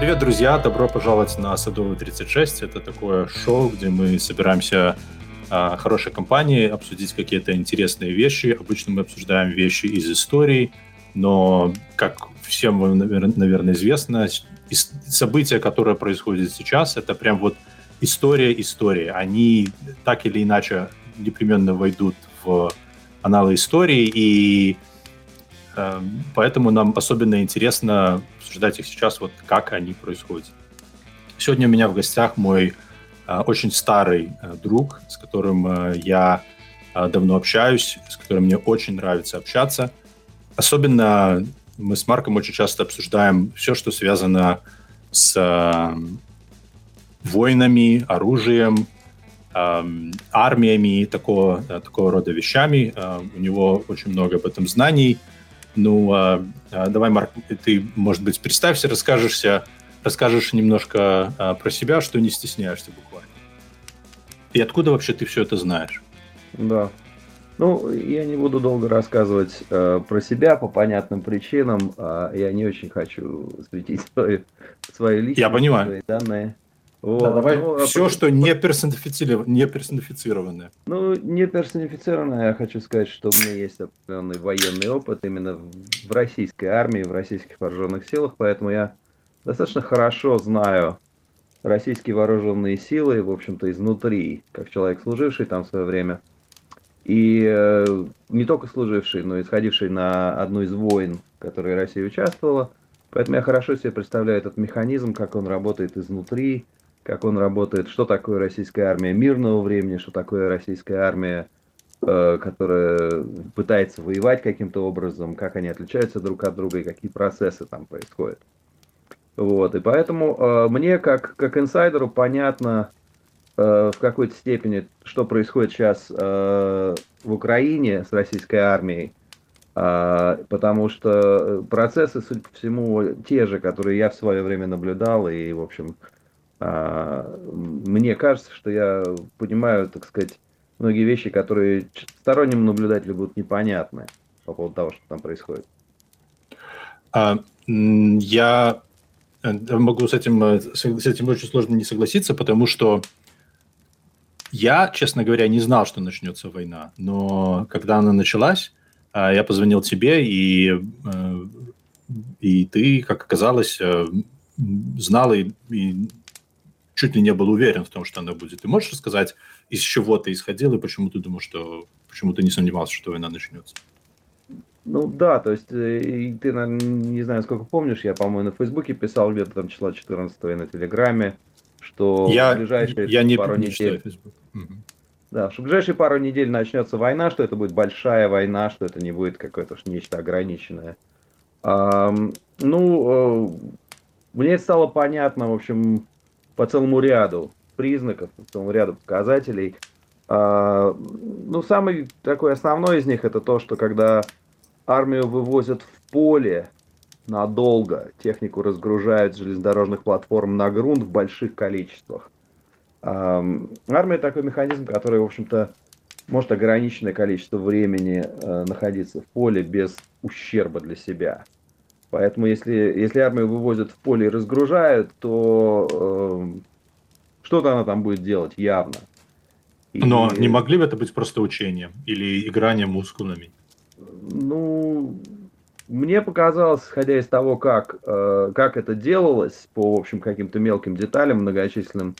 Привет, друзья! Добро пожаловать на Садовый 36. Это такое шоу, где мы собираемся а, хорошей компанией обсудить какие-то интересные вещи. Обычно мы обсуждаем вещи из истории, но, как всем вам, наверное, известно, события, которые происходят сейчас, это прям вот история истории. Они так или иначе непременно войдут в аналы истории, и э, поэтому нам особенно интересно обсуждать их сейчас, вот как они происходят. Сегодня у меня в гостях мой э, очень старый э, друг, с которым э, я давно общаюсь, с которым мне очень нравится общаться. Особенно мы с Марком очень часто обсуждаем все, что связано с э, войнами, оружием, э, армиями, такого, э, такого рода вещами. У него очень много об этом знаний. Ну, э, давай, Марк, ты, может быть, представься, расскажешься, расскажешь немножко э, про себя, что не стесняешься буквально. И откуда вообще ты все это знаешь? Да. Ну, я не буду долго рассказывать э, про себя по понятным причинам. Э, я не очень хочу светить свои, свои личные я понимаю. свои данные. Вот. Да, давай ну, все, а... что не, персонифицировано, не персонифицированное. Ну, не персонифицированное, я хочу сказать, что у меня есть определенный военный опыт именно в российской армии, в российских вооруженных силах, поэтому я достаточно хорошо знаю российские вооруженные силы, в общем-то, изнутри, как человек, служивший там в свое время. И э, не только служивший, но и сходивший на одну из войн, в которой Россия участвовала. Поэтому я хорошо себе представляю этот механизм, как он работает изнутри, как он работает, что такое российская армия мирного времени, что такое российская армия, э, которая пытается воевать каким-то образом, как они отличаются друг от друга и какие процессы там происходят. Вот, и поэтому э, мне, как, как инсайдеру, понятно э, в какой-то степени, что происходит сейчас э, в Украине с российской армией, э, потому что процессы, судя по всему, те же, которые я в свое время наблюдал, и, в общем, э, мне кажется, что я понимаю, так сказать, многие вещи, которые стороннему наблюдателю будут непонятны по поводу того, что там происходит. А, я Э, могу с этим, э, с этим очень сложно не согласиться, потому что я, честно говоря, не знал, что начнется война. Но когда она началась, э, я позвонил тебе, и, и ты, как оказалось, знал и, и чуть ли не был уверен в том, что она будет. Ты можешь рассказать, из чего ты исходил и почему ты думал, что почему ты не сомневался, что война начнется? Ну да, то есть э, ты, не знаю, сколько помнишь, я, по-моему, на Фейсбуке писал где-то там числа 14 и на Телеграме, что я, в ближайшие я не, пару не недель... Угу. Да, что в ближайшие пару недель начнется война, что это будет большая война, что это не будет какое-то нечто ограниченное. А, ну, э, мне стало понятно, в общем, по целому ряду признаков, по целому ряду показателей. А, ну, самый такой основной из них это то, что когда армию вывозят в поле надолго, технику разгружают с железнодорожных платформ на грунт в больших количествах. Армия такой механизм, который, в общем-то, может ограниченное количество времени э, находиться в поле без ущерба для себя. Поэтому если, если армию вывозят в поле и разгружают, то э, что-то она там будет делать явно. И... Но не могли бы это быть просто учением или игранием мускулами? Ну, мне показалось, исходя из того, как, э, как это делалось, по, в общем, каким-то мелким деталям многочисленным,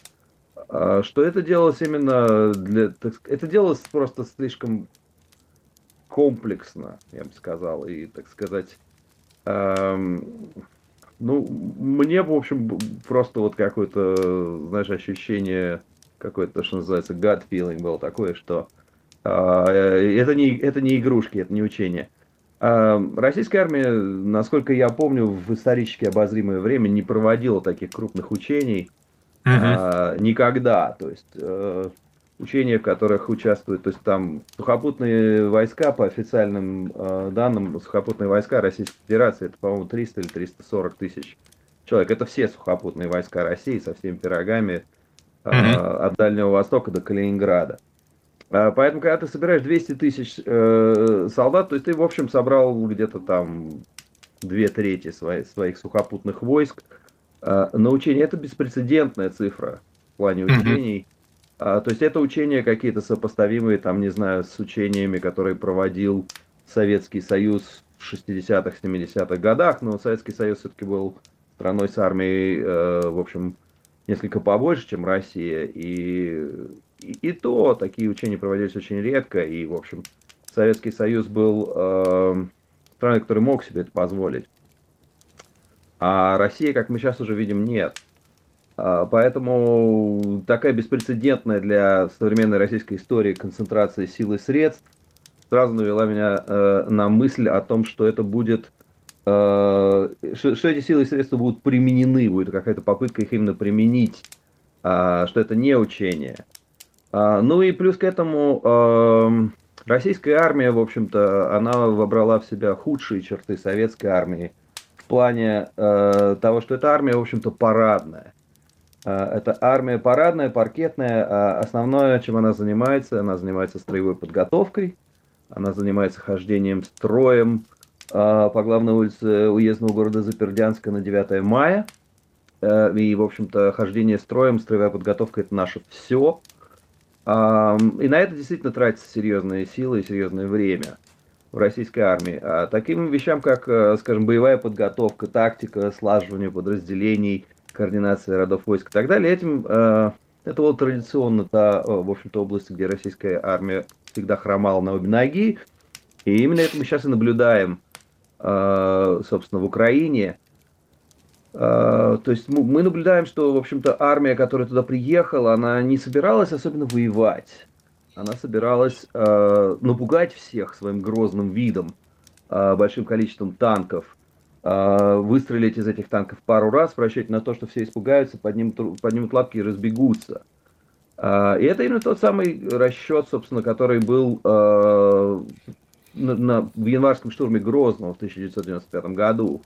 э, что это делалось именно для... Так, это делалось просто слишком комплексно, я бы сказал, и, так сказать, ну, мне, в общем, просто вот какое-то, знаешь, ощущение, какое-то, что называется, gut feeling было такое, что а, э, это не, это не игрушки, это не учение. А, российская армия, насколько я помню, в исторически обозримое время не проводила таких крупных учений uh-huh. никогда. То есть э, учения, в которых участвуют, то есть там сухопутные войска, по официальным данным, сухопутные войска Российской Федерации, это, по-моему, 300 или 340 тысяч человек. Это все сухопутные войска России со всеми пирогами uh-huh. от Дальнего Востока до Калининграда. А, поэтому, когда ты собираешь 200 тысяч э, солдат, то есть ты, в общем, собрал где-то там две трети своих, своих сухопутных войск, на учение. Это беспрецедентная цифра в плане учений. Mm-hmm. То есть это учения какие-то сопоставимые, там, не знаю, с учениями, которые проводил Советский Союз в 60-х, 70-х годах, но Советский Союз все-таки был страной с армией, в общем, несколько побольше, чем Россия. И, и, и то такие учения проводились очень редко. И, в общем, Советский Союз был э, страной, которая мог себе это позволить. А Россия, как мы сейчас уже видим, нет. А, поэтому такая беспрецедентная для современной российской истории концентрация сил и средств сразу навела меня э, на мысль о том, что это будет Э, что, эти силы и средства будут применены, будет какая-то попытка их именно применить, а, что это не учение. А, ну и плюс к этому эм, российская армия, в общем-то, она вобрала в себя худшие черты советской армии в плане э, того, что эта армия, в общем-то, парадная. Э, это армия парадная, паркетная. А основное, чем она занимается, она занимается строевой подготовкой, она занимается хождением строем, а, по главной улице уездного города Запердянска на 9 мая. Э, и, в общем-то, хождение строем, строевая подготовка – это наше все. И на это действительно тратятся серьезные силы и серьезное время в российской армии. А таким вещам, как, э, скажем, боевая подготовка, тактика, слаживание подразделений, координация родов войск и так далее, этим э, это вот традиционно та, в общем-то, область, где российская армия всегда хромала на обе ноги. И именно это мы сейчас и наблюдаем – Э, собственно, в Украине. Э, то есть мы наблюдаем, что, в общем-то, армия, которая туда приехала, она не собиралась особенно воевать. Она собиралась э, напугать всех своим грозным видом, большим количеством танков, выстрелить из этих танков пару раз, просчитать на то, что все испугаются, поднимут, поднимут лапки и разбегутся. И это именно тот самый расчет, собственно, который был на, на, в январском штурме Грозного в 1995 году,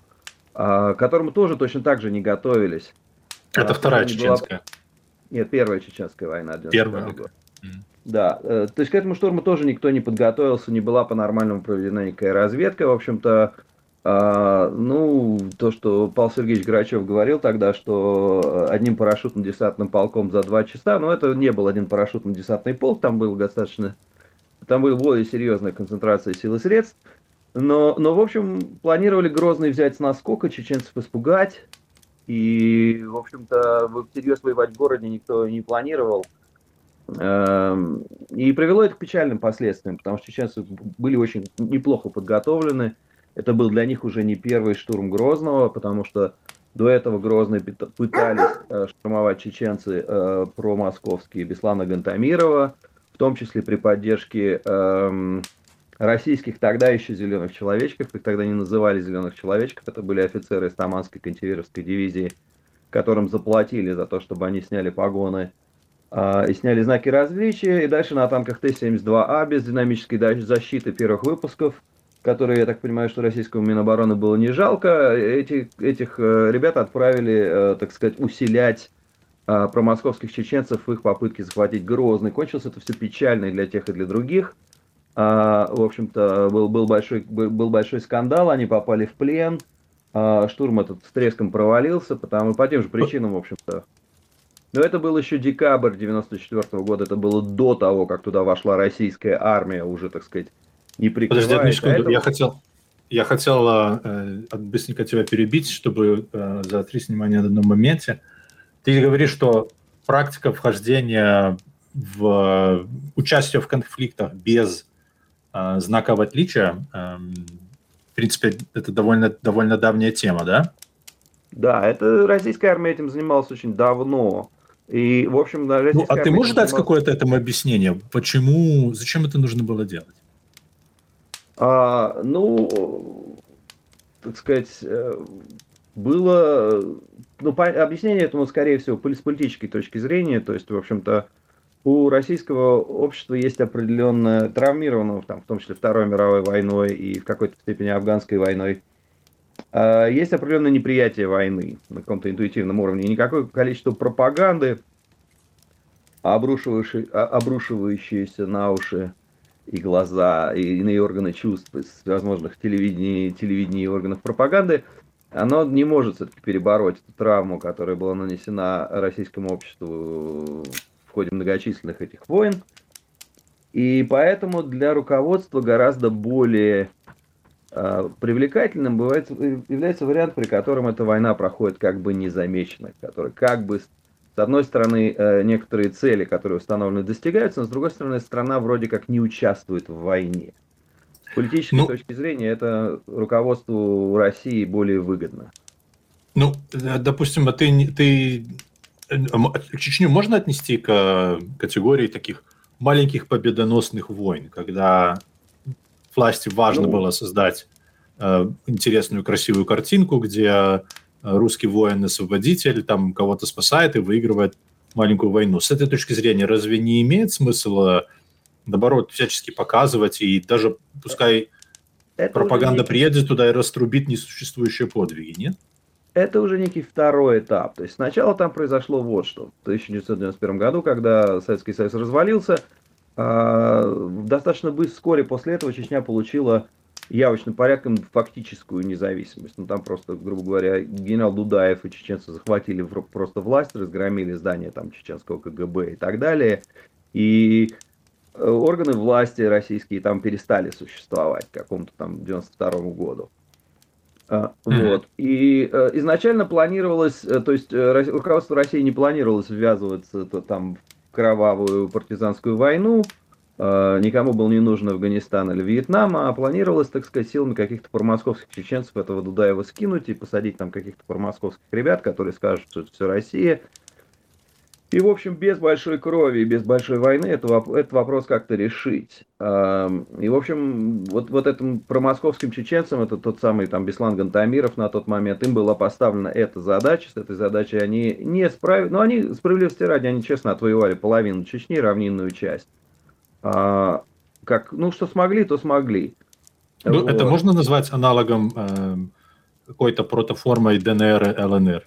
а, к которому тоже точно так же не готовились. Это а, вторая чеченская. Была... Нет, первая чеченская война. Первая. Год. Да, э, то есть к этому штурму тоже никто не подготовился, не была по-нормальному проведена никакая разведка. В общем-то, а, ну, то, что Павел Сергеевич Грачев говорил тогда, что одним парашютным десантным полком за два часа, но это не был один парашютный десантный полк, там был достаточно там была более серьезная концентрация сил и средств. Но, но, в общем, планировали Грозный взять с наскока, чеченцев испугать. И, в общем-то, всерьез воевать в городе никто не планировал. Эм, и привело это к печальным последствиям, потому что чеченцы были очень неплохо подготовлены. Это был для них уже не первый штурм Грозного, потому что до этого Грозный пытались э, штурмовать чеченцы э, промосковские Беслана Гантамирова в том числе при поддержке эм, российских тогда еще зеленых человечков, их тогда не называли зеленых человечков, это были офицеры из Таманской кантиверовской дивизии, которым заплатили за то, чтобы они сняли погоны э, и сняли знаки различия, и дальше на танках Т-72А без динамической защиты первых выпусков, которые, я так понимаю, что российскому Минобороны было не жалко, эти, этих э, ребят отправили, э, так сказать, усилять а, про московских чеченцев в их попытке захватить Грозный. Кончилось это все печально и для тех, и для других. А, в общем-то, был, был, большой, был большой скандал, они попали в плен. А, штурм этот с треском провалился, потому по тем же причинам, в общем-то. Но это был еще декабрь 94 -го года, это было до того, как туда вошла российская армия, уже, так сказать, не прикрывая. Подожди одну секунду, этого... я хотел, я хотел э, быстренько тебя перебить, чтобы э, заострить внимание на одном моменте. Ты говоришь, что практика вхождения в участие в конфликтах без э, знаков отличия, э, в принципе, это довольно, довольно давняя тема, да? Да, это российская армия этим занималась очень давно. И, в общем, ну, а ты можешь занималась... дать какое-то этому объяснение? Почему, зачем это нужно было делать? А, ну, так сказать, э, было ну, по, объяснение этому, скорее всего, с политической точки зрения, то есть, в общем-то, у российского общества есть определенное травмированного, там, в том числе Второй мировой войной и в какой-то степени афганской войной, э, есть определенное неприятие войны на каком-то интуитивном уровне. И никакое количество пропаганды, обрушивающееся на уши и глаза, и иные органы чувств из возможных телевидений, телевидений и органов пропаганды – оно не может все-таки перебороть эту травму, которая была нанесена российскому обществу в ходе многочисленных этих войн. И поэтому для руководства гораздо более э, привлекательным бывает, является вариант, при котором эта война проходит как бы незамеченно, который как бы с одной стороны э, некоторые цели, которые установлены, достигаются, но с другой стороны страна вроде как не участвует в войне. С политической ну, точки зрения это руководству России более выгодно. Ну, э, допустим, а ты, ты э, Чечню можно отнести к категории таких маленьких победоносных войн, когда власти важно ну, было создать э, интересную, красивую картинку, где русский воин-освободитель там кого-то спасает и выигрывает маленькую войну. С этой точки зрения, разве не имеет смысла, наоборот, всячески показывать и даже пускай это пропаганда не... приедет туда и раструбит несуществующие подвиги, нет? Это уже некий второй этап. То есть сначала там произошло вот что. В 1991 году, когда Советский Союз развалился, а, достаточно быстро, вскоре после этого Чечня получила явочным порядком фактическую независимость. Ну, там просто, грубо говоря, генерал Дудаев и чеченцы захватили просто власть, разгромили здание там чеченского КГБ и так далее. И э, органы власти российские там перестали существовать к какому-то там 92 году. Mm-hmm. Вот. И э, изначально планировалось, э, то есть руководство России не планировалось ввязываться то, там кровавую партизанскую войну, никому был не нужен Афганистан или Вьетнам, а планировалось, так сказать, силами каких-то промосковских чеченцев этого Дудаева скинуть и посадить там каких-то промосковских ребят, которые скажут, что это все Россия. И, в общем, без большой крови и без большой войны это, этот вопрос как-то решить. Эм, и, в общем, вот, вот этим промосковским чеченцам, это тот самый там Беслан Гантамиров на тот момент, им была поставлена эта задача, с этой задачей они не справились, но они, справедливости ради, они честно отвоевали половину Чечни, равнинную часть. А, как, ну, что смогли, то смогли. Ну, вот. Это можно назвать аналогом э, какой-то протоформой ДНР и ЛНР?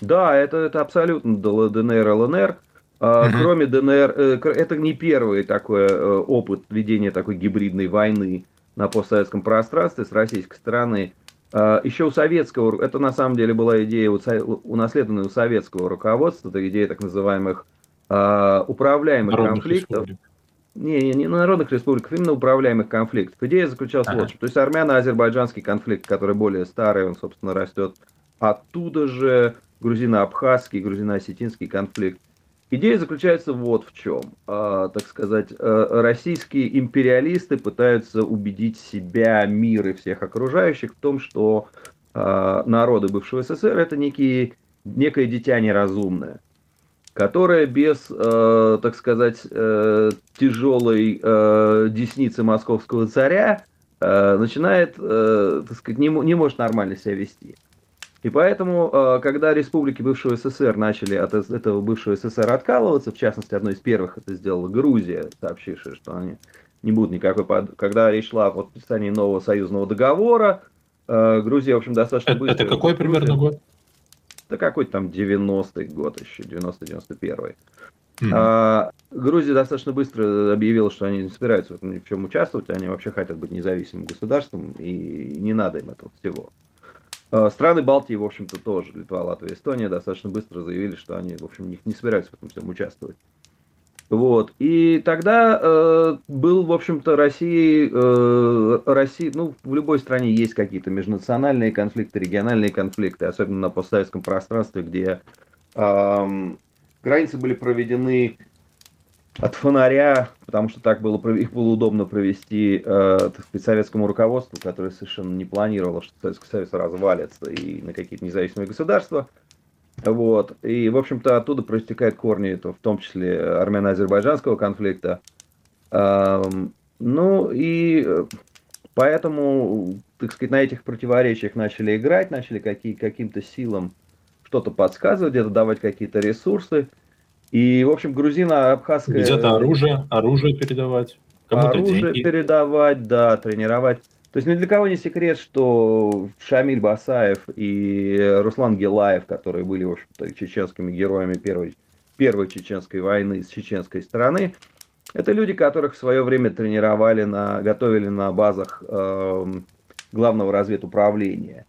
Да, это, это абсолютно ДНР, ЛНР. Uh-huh. Кроме ДНР, э, это не первый такой э, опыт ведения такой гибридной войны на постсоветском пространстве с российской стороны. А, Еще у советского, это на самом деле была идея унаследованная у советского руководства, это идея так называемых а, управляемых народных конфликтов. Республик. Не, не, народных республик, именно управляемых конфликтов. Идея заключалась ага. в том, то есть армяно-азербайджанский конфликт, который более старый, он, собственно, растет оттуда же грузино-абхазский, грузино-осетинский конфликт. Идея заключается вот в чем. А, так сказать, э, российские империалисты пытаются убедить себя, мир и всех окружающих в том, что а, народы бывшего СССР это некие, некое дитя неразумное, которое без, э, так сказать, э, тяжелой десницы московского царя начинает, так сказать, не, не может нормально себя вести. И поэтому, э, когда республики бывшего СССР начали от этого бывшего СССР откалываться, в частности, одной из первых это сделала Грузия, сообщившая, что они не будут никакой... Под... Когда речь шла о подписании нового союзного договора, э, Грузия, в общем, достаточно быстро... Это какой примерно год? Это какой-то там 90-й год еще, 90-91. Mm-hmm. А, Грузия достаточно быстро объявила, что они не собираются в этом ни в чем участвовать, они вообще хотят быть независимым государством, и не надо им этого всего. Э, страны Балтии, в общем-то, тоже, Литва, Латвия, Эстония, достаточно быстро заявили, что они, в общем, не, не собираются в этом всем участвовать. Вот. И тогда э, был, в общем-то, России, э, России, ну, в любой стране есть какие-то межнациональные конфликты, региональные конфликты, особенно на постсоветском пространстве, где э, границы были проведены от фонаря, потому что так было, их было удобно провести э, так сказать, советскому руководству, которое совершенно не планировало, что Советский Союз развалится и на какие-то независимые государства. Вот. И, в общем-то, оттуда проистекают корни, это в том числе армяно-азербайджанского конфликта. Ну и э, поэтому, так сказать, на этих противоречиях начали играть, начали какие, каким-то силам что-то подсказывать, где-то давать какие-то ресурсы. И, в общем, грузино-абхазская... Где-то оружие, оружие передавать, кому-то Оружие деньги. передавать, да, тренировать. То есть ни для кого не секрет, что Шамиль Басаев и Руслан Гелаев, которые были, в общем-то, чеченскими героями первой, первой чеченской войны с чеченской стороны, это люди, которых в свое время тренировали, на, готовили на базах э, главного разведуправления.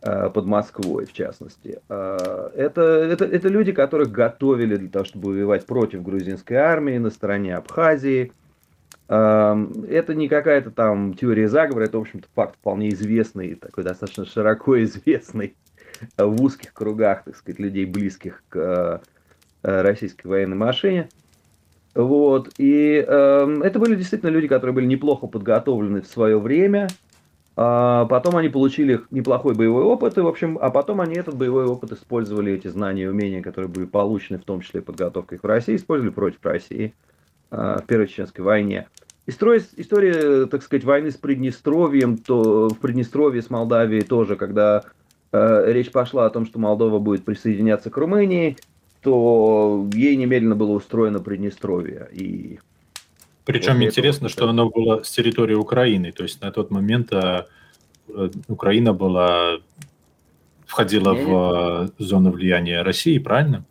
э, под Москвой, в частности. Э, это, это, это люди, которых готовили для того, чтобы воевать против грузинской армии на стороне Абхазии. Это не какая-то там теория заговора, это, в общем-то, факт вполне известный, такой достаточно широко известный в узких кругах, так сказать, людей, близких к российской военной машине. Вот. И э, это были действительно люди, которые были неплохо подготовлены в свое время. А потом они получили неплохой боевой опыт, и, в общем, а потом они этот боевой опыт использовали, эти знания и умения, которые были получены, в том числе подготовкой в России, использовали против России э, в Первой Чеченской войне. История, история, так сказать, войны с Приднестровьем, то в Приднестровье с Молдавией тоже, когда э, речь пошла о том, что Молдова будет присоединяться к Румынии, то ей немедленно было устроено Приднестровье. И Причем интересно, этого... что оно было с территории Украины. То есть на тот момент а, э, Украина была входила не, в не. зону влияния России, правильно?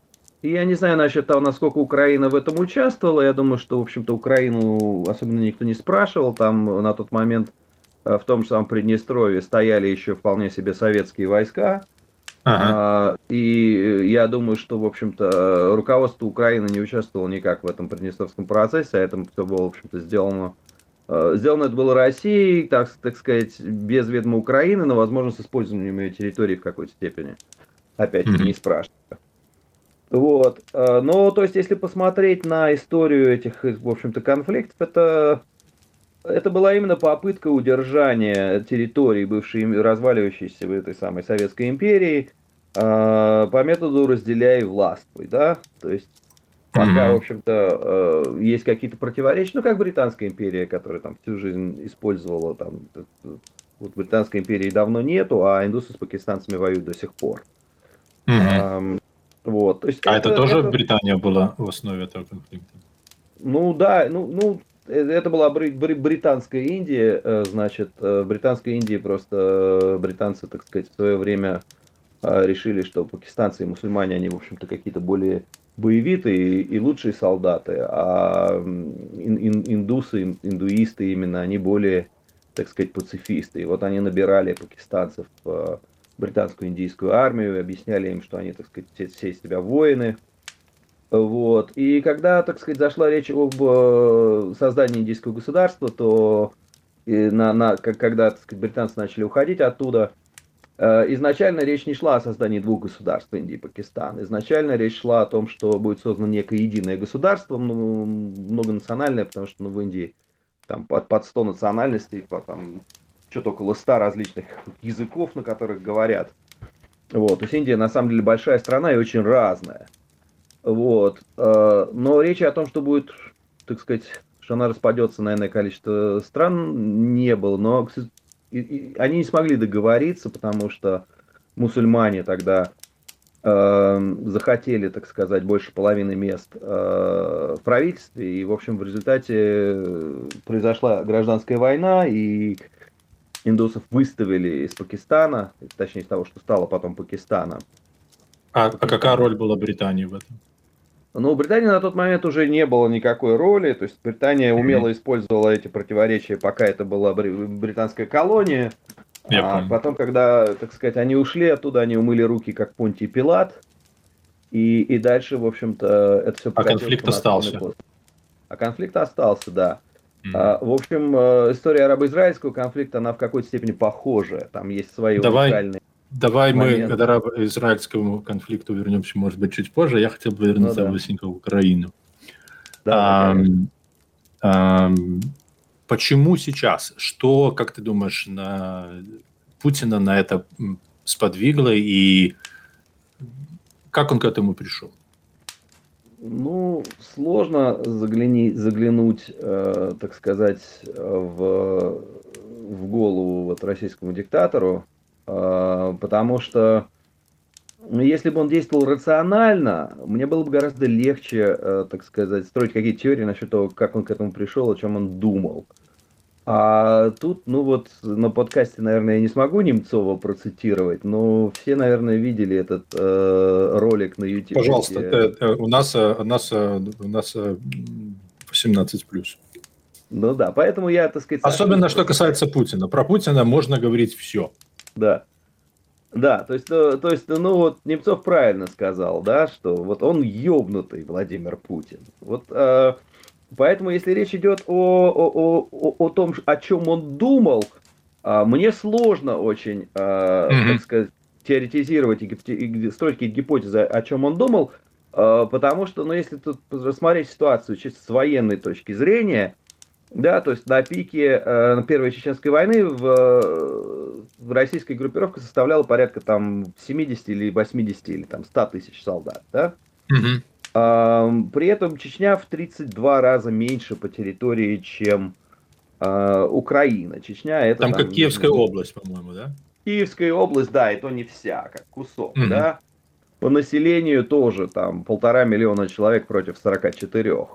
Я не знаю насчет того, насколько Украина в этом участвовала. Я думаю, что, в общем-то, Украину особенно никто не спрашивал. Там на тот момент э, в том же самом Приднестровье стояли еще вполне себе советские войска. Ага. А, и я думаю, что, в общем-то, руководство Украины не участвовало никак в этом Приднестровском процессе, а это все было, в общем-то, сделано э, Сделано это было Россией, так, так сказать, без ведома Украины, но, возможно, с использованием ее территории в какой-то степени. Опять mm-hmm. не спрашиваю. Вот. Э, но, то есть, если посмотреть на историю этих, в общем-то, конфликтов, это, это была именно попытка удержания территории, бывшей разваливающейся в этой самой Советской империи, а, по методу разделяй властвуй, да, то есть пока, mm-hmm. в общем-то, э, есть какие-то противоречия, ну, как Британская империя, которая там всю жизнь использовала, там, вот Британской империи давно нету, а индусы с пакистанцами воюют до сих пор. Mm-hmm. Вот, то есть а это, это тоже это... Британия была в основе этого конфликта? Ну, да, ну, ну э, это была британская Индия, э, значит, в британской Индии просто британцы, так сказать, в свое время решили, что пакистанцы и мусульмане, они, в общем-то, какие-то более боевитые и лучшие солдаты, а индусы, индуисты именно, они более, так сказать, пацифисты. И вот они набирали пакистанцев британскую индийскую армию, объясняли им, что они, так сказать, все, все из себя воины. Вот. И когда, так сказать, зашла речь об э, создании индийского государства, то на, на, когда так сказать, британцы начали уходить оттуда, Э, изначально речь не шла о создании двух государств, Индии и Пакистан. Изначально речь шла о том, что будет создано некое единое государство, ну, многонациональное, потому что ну, в Индии там под, под 100 национальностей, по, там что-то около 100 различных языков, на которых говорят. Вот. То есть Индия на самом деле большая страна и очень разная. Вот. Э, но речи о том, что будет, так сказать, что она распадется на иное количество стран, не было. Но, они не смогли договориться, потому что мусульмане тогда э, захотели, так сказать, больше половины мест э, в правительстве, и, в общем, в результате произошла гражданская война, и индусов выставили из Пакистана, точнее, из того, что стало потом Пакистаном. А, а какая роль была Британии в этом? Но у Британии на тот момент уже не было никакой роли, то есть Британия умело использовала эти противоречия, пока это была британская колония. Я а потом, когда, так сказать, они ушли оттуда, они умыли руки, как Понтий Пилат, и, и дальше, в общем-то, это все... А конфликт остался. А конфликт остался, да. А, в общем, э, история арабо-израильского конфликта, она в какой-то степени похожа. Там есть свои Давай. уникальные Давай момент. мы к арабо-израильскому конфликту вернемся, может быть, чуть позже. Я хотел бы вернуться ну, да. быстренько в Украину. Да, а, а, почему сейчас? Что, как ты думаешь, на Путина на это сподвигло и как он к этому пришел? Ну, сложно загляни, заглянуть, э, так сказать, в, в голову вот российскому диктатору, а, потому что ну, если бы он действовал рационально, мне было бы гораздо легче, э, так сказать, строить какие-то теории насчет того, как он к этому пришел, о чем он думал. А тут, ну вот, на подкасте, наверное, я не смогу Немцова процитировать, но все, наверное, видели этот э, ролик на YouTube. Пожалуйста, где... это, у нас, у нас, у нас 18 плюс. Ну да, поэтому я, так сказать... Особенно, что касается Путина. Про Путина можно говорить все. Да. Да, то есть, то, то есть, ну вот Немцов правильно сказал, да, что вот он ёбнутый Владимир Путин. Вот э, поэтому, если речь идет о, о, о, о том, о чем он думал, э, мне сложно очень, mm-hmm. так сказать, теоретизировать и, строить какие-то гипотезы, о чем он думал, э, потому что, ну, если тут рассмотреть ситуацию чисто с военной точки зрения, да, то есть на пике э, Первой Чеченской войны в, в российской группировке составляла порядка там 70 или 80 или там 100 тысяч солдат, да? Угу. При этом Чечня в 32 раза меньше по территории, чем э, Украина. Чечня это... Там, там как Киевская область, по-моему, да? Киевская область, да, и то не вся, как кусок, угу. да? По населению тоже там полтора миллиона человек против 44.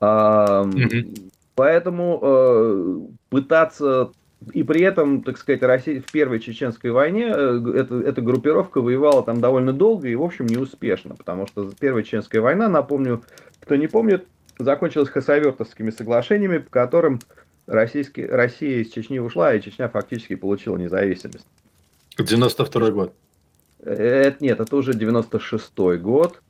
А, угу. Поэтому э, пытаться и при этом, так сказать, Россия в первой чеченской войне э, эта, эта группировка воевала там довольно долго и, в общем, неуспешно, потому что первая чеченская война, напомню, кто не помнит, закончилась хасавертовскими соглашениями, по которым российский, Россия из Чечни ушла, и Чечня фактически получила независимость. 92 год. Э, это, нет, это уже 96-й год.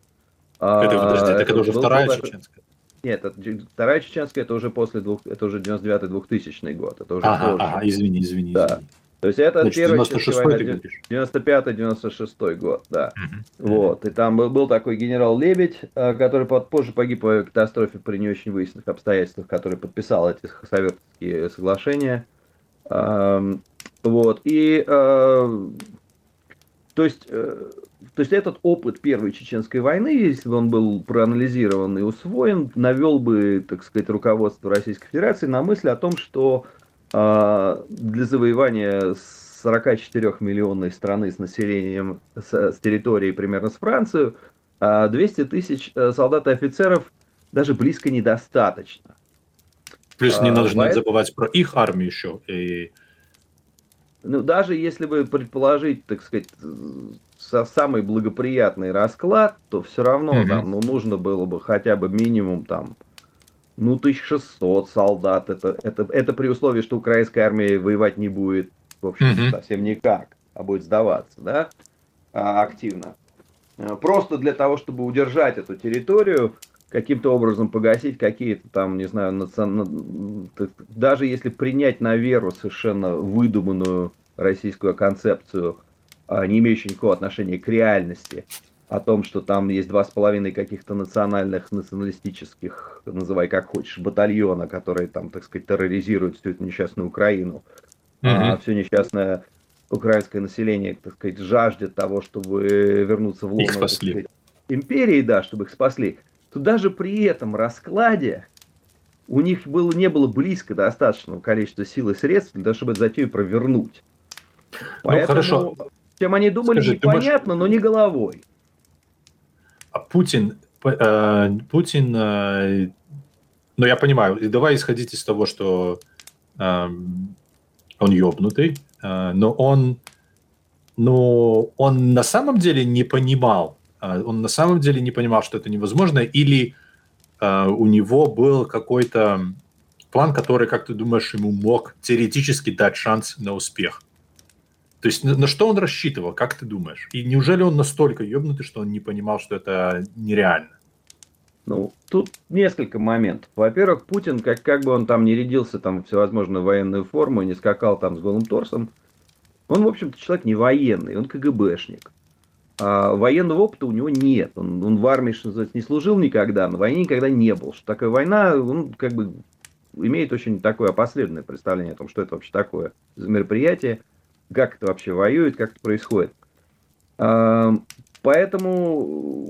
Это, подожди, так это, это уже вторая чеченская. Нет, это, вторая чеченская это уже после двух, это уже 99-2000 год. Это уже ага, позже. ага, извини, извини, да. извини. То есть это Значит, первая 95-96 год, да. Угу. Вот. И там был, был такой генерал Лебедь, э, который позже погиб по катастрофе при не очень выясненных обстоятельствах, который подписал эти советские соглашения. Вот. И э, то есть э, то есть этот опыт Первой Чеченской войны, если бы он был проанализирован и усвоен, навел бы, так сказать, руководство Российской Федерации на мысль о том, что э, для завоевания 44-миллионной страны с населением, с, с территорией примерно с Францией, э, а 200 тысяч э, солдат и офицеров даже близко недостаточно. Плюс не нужно а, забывать про их армию еще. И... Ну, даже если бы предположить, так сказать, самый благоприятный расклад, то все равно угу. там, ну, нужно было бы хотя бы минимум там, ну, 1600 солдат. Это, это, это при условии, что украинская армия воевать не будет, в общем, угу. совсем никак, а будет сдаваться, да, а, активно. Э, просто для того, чтобы удержать эту территорию, каким-то образом погасить какие-то там, не знаю, национ... даже если принять на веру совершенно выдуманную российскую концепцию – не имеющий никакого отношения к реальности, о том, что там есть два с половиной каких-то национальных, националистических, называй как хочешь, батальона, которые там, так сказать, терроризируют всю эту несчастную Украину. Mm-hmm. А все несчастное украинское население, так сказать, жаждет того, чтобы вернуться в лоно сказать, империи, да, чтобы их спасли. То даже при этом раскладе у них было, не было близко достаточного количества сил и средств для того, чтобы эту затею провернуть. Ну, Поэтому... хорошо. Чем они думали, Скажи, непонятно, можешь... но не головой. А Путин, э, Путин, э, ну я понимаю, давай исходить из того, что э, он ёбнутый, э, но он, но он на самом деле не понимал, э, он на самом деле не понимал, что это невозможно, или э, у него был какой-то план, который, как ты думаешь, ему мог теоретически дать шанс на успех? То есть на, на что он рассчитывал, как ты думаешь? И неужели он настолько ебнутый, что он не понимал, что это нереально? Ну, тут несколько моментов. Во-первых, Путин, как, как бы он там не рядился там всевозможную военную форму и не скакал там с голым торсом, он, в общем-то, человек не военный, он КГБшник. А военного опыта у него нет. Он, он в армии, что называется, не служил никогда, на войне никогда не был. Что такое война, он как бы имеет очень такое опосредованное представление о том, что это вообще такое за мероприятие как это вообще воюет, как это происходит. Поэтому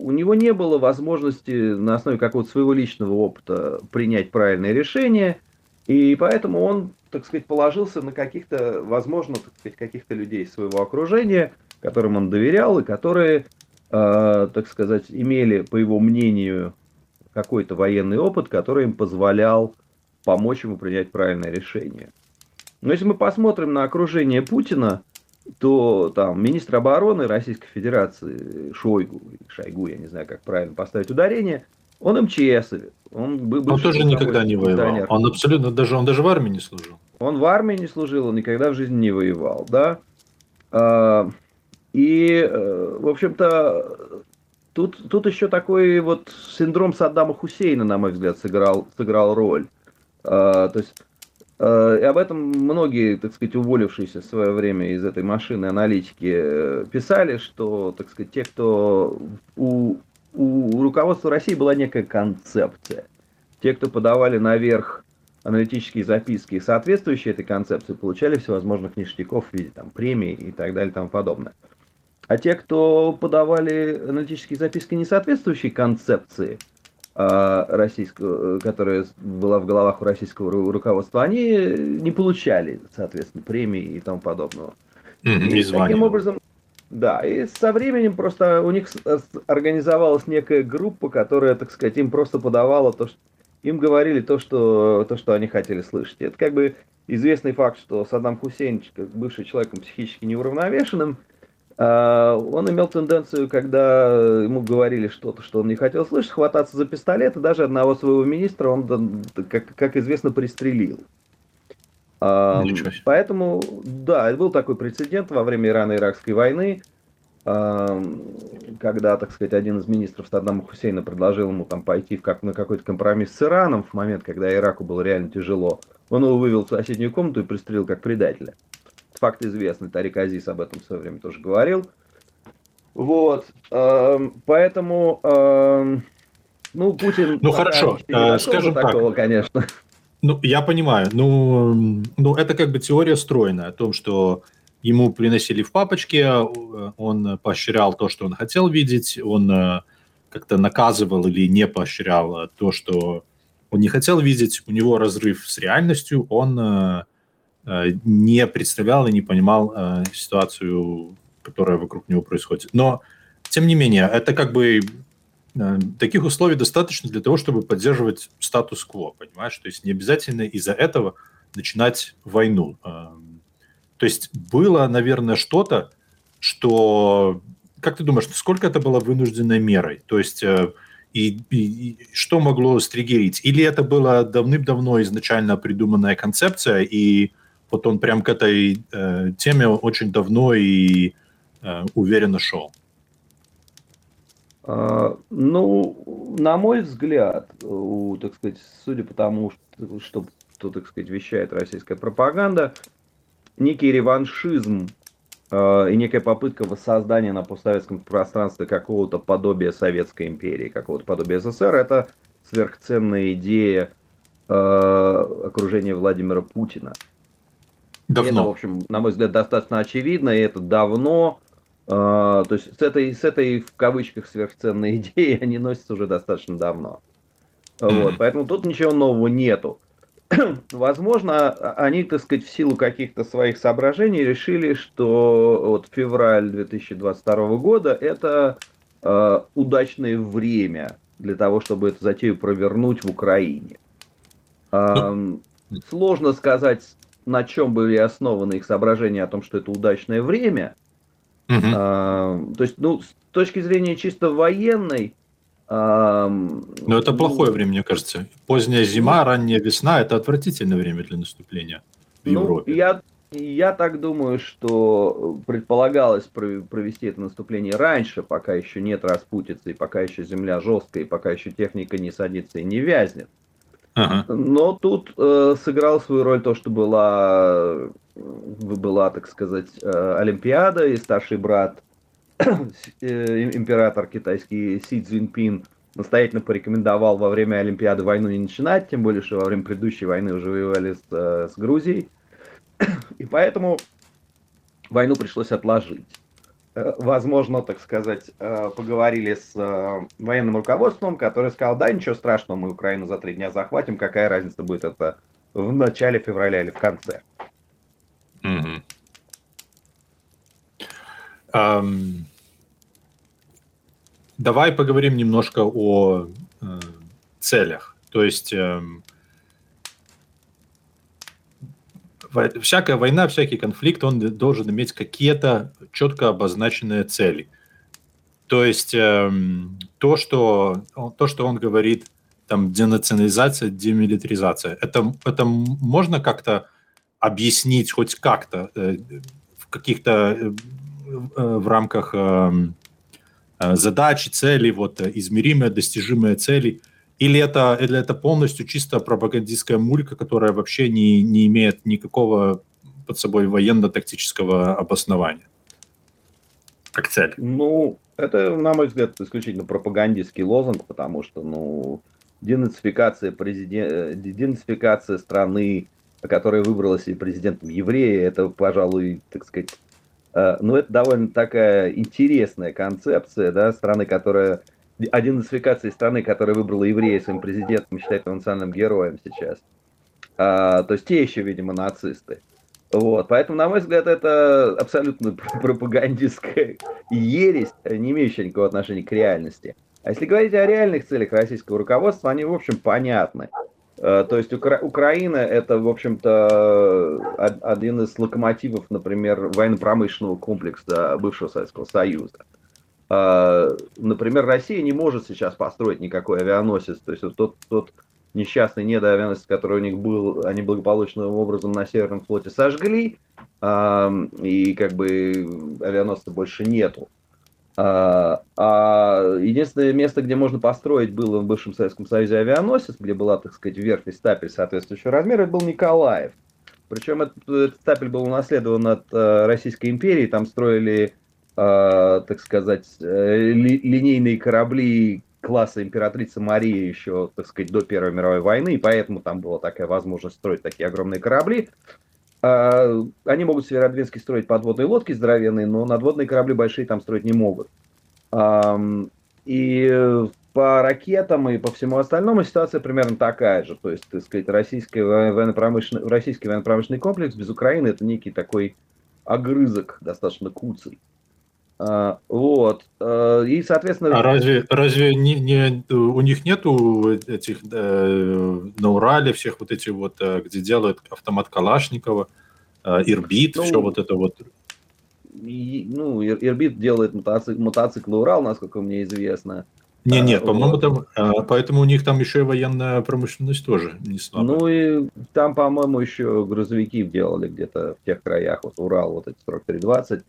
у него не было возможности на основе какого-то своего личного опыта принять правильное решение, и поэтому он, так сказать, положился на каких-то, возможно, так сказать, каких-то людей своего окружения, которым он доверял, и которые, а, так сказать, имели, по его мнению, какой-то военный опыт, который им позволял помочь ему принять правильное решение. Но если мы посмотрим на окружение Путина, то там министр обороны Российской Федерации Шойгу, Шойгу, я не знаю, как правильно поставить ударение, он МЧС. Он, он тоже никогда не воевал. Он абсолютно, даже, он даже в армии не служил. Он в армии не служил, он никогда в жизни не воевал, да. А, И, в общем-то, тут, тут еще такой вот синдром Саддама Хусейна, на мой взгляд, сыграл, сыграл роль. То есть Э, и об этом многие, так сказать, уволившиеся в свое время из этой машины аналитики э, писали, что, так сказать, те, кто у, у руководства России была некая концепция. Те, кто подавали наверх аналитические записки, соответствующие этой концепции, получали всевозможных ништяков в виде там, премий и так далее и тому подобное. А те, кто подавали аналитические записки, не соответствующие концепции – российского, которая была в головах у российского руководства, они не получали, соответственно, премии и тому подобного. Mm-hmm, и таким образом, да, и со временем просто у них организовалась некая группа, которая, так сказать, им просто подавала то, что им говорили то, что, то, что они хотели слышать. Это как бы известный факт, что Саддам Хусейн, бывший человеком психически неуравновешенным, а, он имел тенденцию, когда ему говорили что-то, что он не хотел слышать, хвататься за пистолет, и даже одного своего министра он, как, как известно, пристрелил. А, поэтому, да, был такой прецедент во время Ирано-Иракской войны, а, когда, так сказать, один из министров Саддама Хусейна предложил ему там пойти в как, на какой-то компромисс с Ираном в момент, когда Ираку было реально тяжело. Он его вывел в соседнюю комнату и пристрелил как предателя факт известный, Тарик Азиз об этом в свое время тоже говорил. Вот, эм, поэтому, эм, ну, Путин... Ну, хорошо, э, скажем такого, так. конечно. Ну, я понимаю. Ну, ну, это как бы теория стройная о том, что ему приносили в папочке, э, он поощрял то, что он хотел видеть, он э, как-то наказывал или не поощрял то, что он не хотел видеть, у него разрыв с реальностью, он не представлял и не понимал э, ситуацию, которая вокруг него происходит. Но, тем не менее, это как бы э, таких условий достаточно для того, чтобы поддерживать статус-кво, понимаешь? То есть не обязательно из-за этого начинать войну. То есть было, наверное, что-то, что... Как ты думаешь, сколько это было вынужденной мерой? То есть и, и, и что могло стригерить? Или это была давным-давно изначально придуманная концепция, и вот он прям к этой э, теме очень давно и э, уверенно шел. А, ну, на мой взгляд, у, так сказать, судя по тому, что, что, что так сказать, вещает российская пропаганда, некий реваншизм э, и некая попытка воссоздания на постсоветском пространстве какого-то подобия Советской империи, какого-то подобия СССР, это сверхценная идея э, окружения Владимира Путина. Давно. это, в общем, на мой взгляд, достаточно очевидно, и это давно. Э, то есть с этой, с этой, в кавычках, сверхценной идеей они носятся уже достаточно давно. Вот, поэтому тут ничего нового нету. Возможно, они, так сказать, в силу каких-то своих соображений решили, что вот февраль 2022 года это э, удачное время для того, чтобы эту затею провернуть в Украине. Э, сложно сказать, на чем были основаны их соображения о том, что это удачное время. Угу. А, то есть, ну, с точки зрения чисто военной. А, Но это ну, плохое время, мне кажется. Поздняя зима, ну, ранняя весна это отвратительное время для наступления в ну, Европе. Я, я так думаю, что предполагалось провести это наступление раньше, пока еще нет распутицы, и пока еще земля жесткая, и пока еще техника не садится и не вязнет. Но тут э, сыграл свою роль то, что была, была, так сказать, э, Олимпиада, и старший брат, э, император китайский Си Цзиньпин, настоятельно порекомендовал во время Олимпиады войну не начинать, тем более, что во время предыдущей войны уже воевали с, э, с Грузией. И поэтому войну пришлось отложить. Э, возможно, так сказать, э, поговорили с э, военным руководством, который сказал, да, ничего страшного, мы Украину за три дня захватим, какая разница будет это в начале февраля или в конце. Mm-hmm. Um, давай поговорим немножко о э, целях. То есть э, всякая война, всякий конфликт, он должен иметь какие-то четко обозначенные цели. То есть э, то, что, то, что он говорит, там, денационализация, демилитаризация, это, это можно как-то объяснить хоть как-то э, в каких-то э, в рамках эм, задач, целей, вот измеримые, достижимые цели, или это, или это полностью чисто пропагандистская мулька, которая вообще не, не имеет никакого под собой военно-тактического обоснования? Как цель? Ну, это, на мой взгляд, исключительно пропагандистский лозунг, потому что, ну, денацификация, президент, э, денацификация страны, которая выбрала себе президентом еврея, это, пожалуй, так сказать, э, ну, это довольно такая интересная концепция, да, страны, которая, денацификации страны, которая выбрала еврея своим президентом, считает его национальным героем сейчас. А, то есть те еще, видимо, нацисты. Вот, поэтому, на мой взгляд, это абсолютно пропагандистская ересь, не имеющая никакого отношения к реальности. А если говорить о реальных целях российского руководства, они, в общем, понятны. Э, то есть Укра- Украина это, в общем-то, один из локомотивов, например, военно-промышленного комплекса бывшего Советского Союза. Э, например, Россия не может сейчас построить никакой авианосец. То есть тот, тот несчастный недоавианосец, который у них был, они благополучным образом на Северном флоте сожгли, и как бы авианосца больше нету. А, а единственное место, где можно построить было в бывшем Советском Союзе авианосец, где была, так сказать, верхний стапель соответствующего размера, это был Николаев. Причем этот, этот стапель был унаследован от э, Российской империи, там строили, так сказать, э, ли, линейные корабли класса императрицы Марии еще, так сказать, до Первой мировой войны, и поэтому там была такая возможность строить такие огромные корабли. А, они могут в Северодвинске строить подводные лодки здоровенные, но надводные корабли большие там строить не могут. И по ракетам и по всему остальному ситуация примерно такая же. То есть, так сказать, российский военно-промышленный, российский военно-промышленный комплекс без Украины это некий такой огрызок достаточно куцый. А, вот. А, и, соответственно... А разве, разве не, не, у них нету этих э, на Урале всех вот этих вот, э, где делают автомат Калашникова, э, Ирбит, ну, все вот это вот? И, ну, Ирбит делает мотоцикл, мотоциклы Урал, насколько мне известно. Не, нет, а, по-моему, там, поэтому у них там еще и военная промышленность тоже не слабая. Ну и там, по-моему, еще грузовики делали где-то в тех краях, вот Урал, вот эти 4320.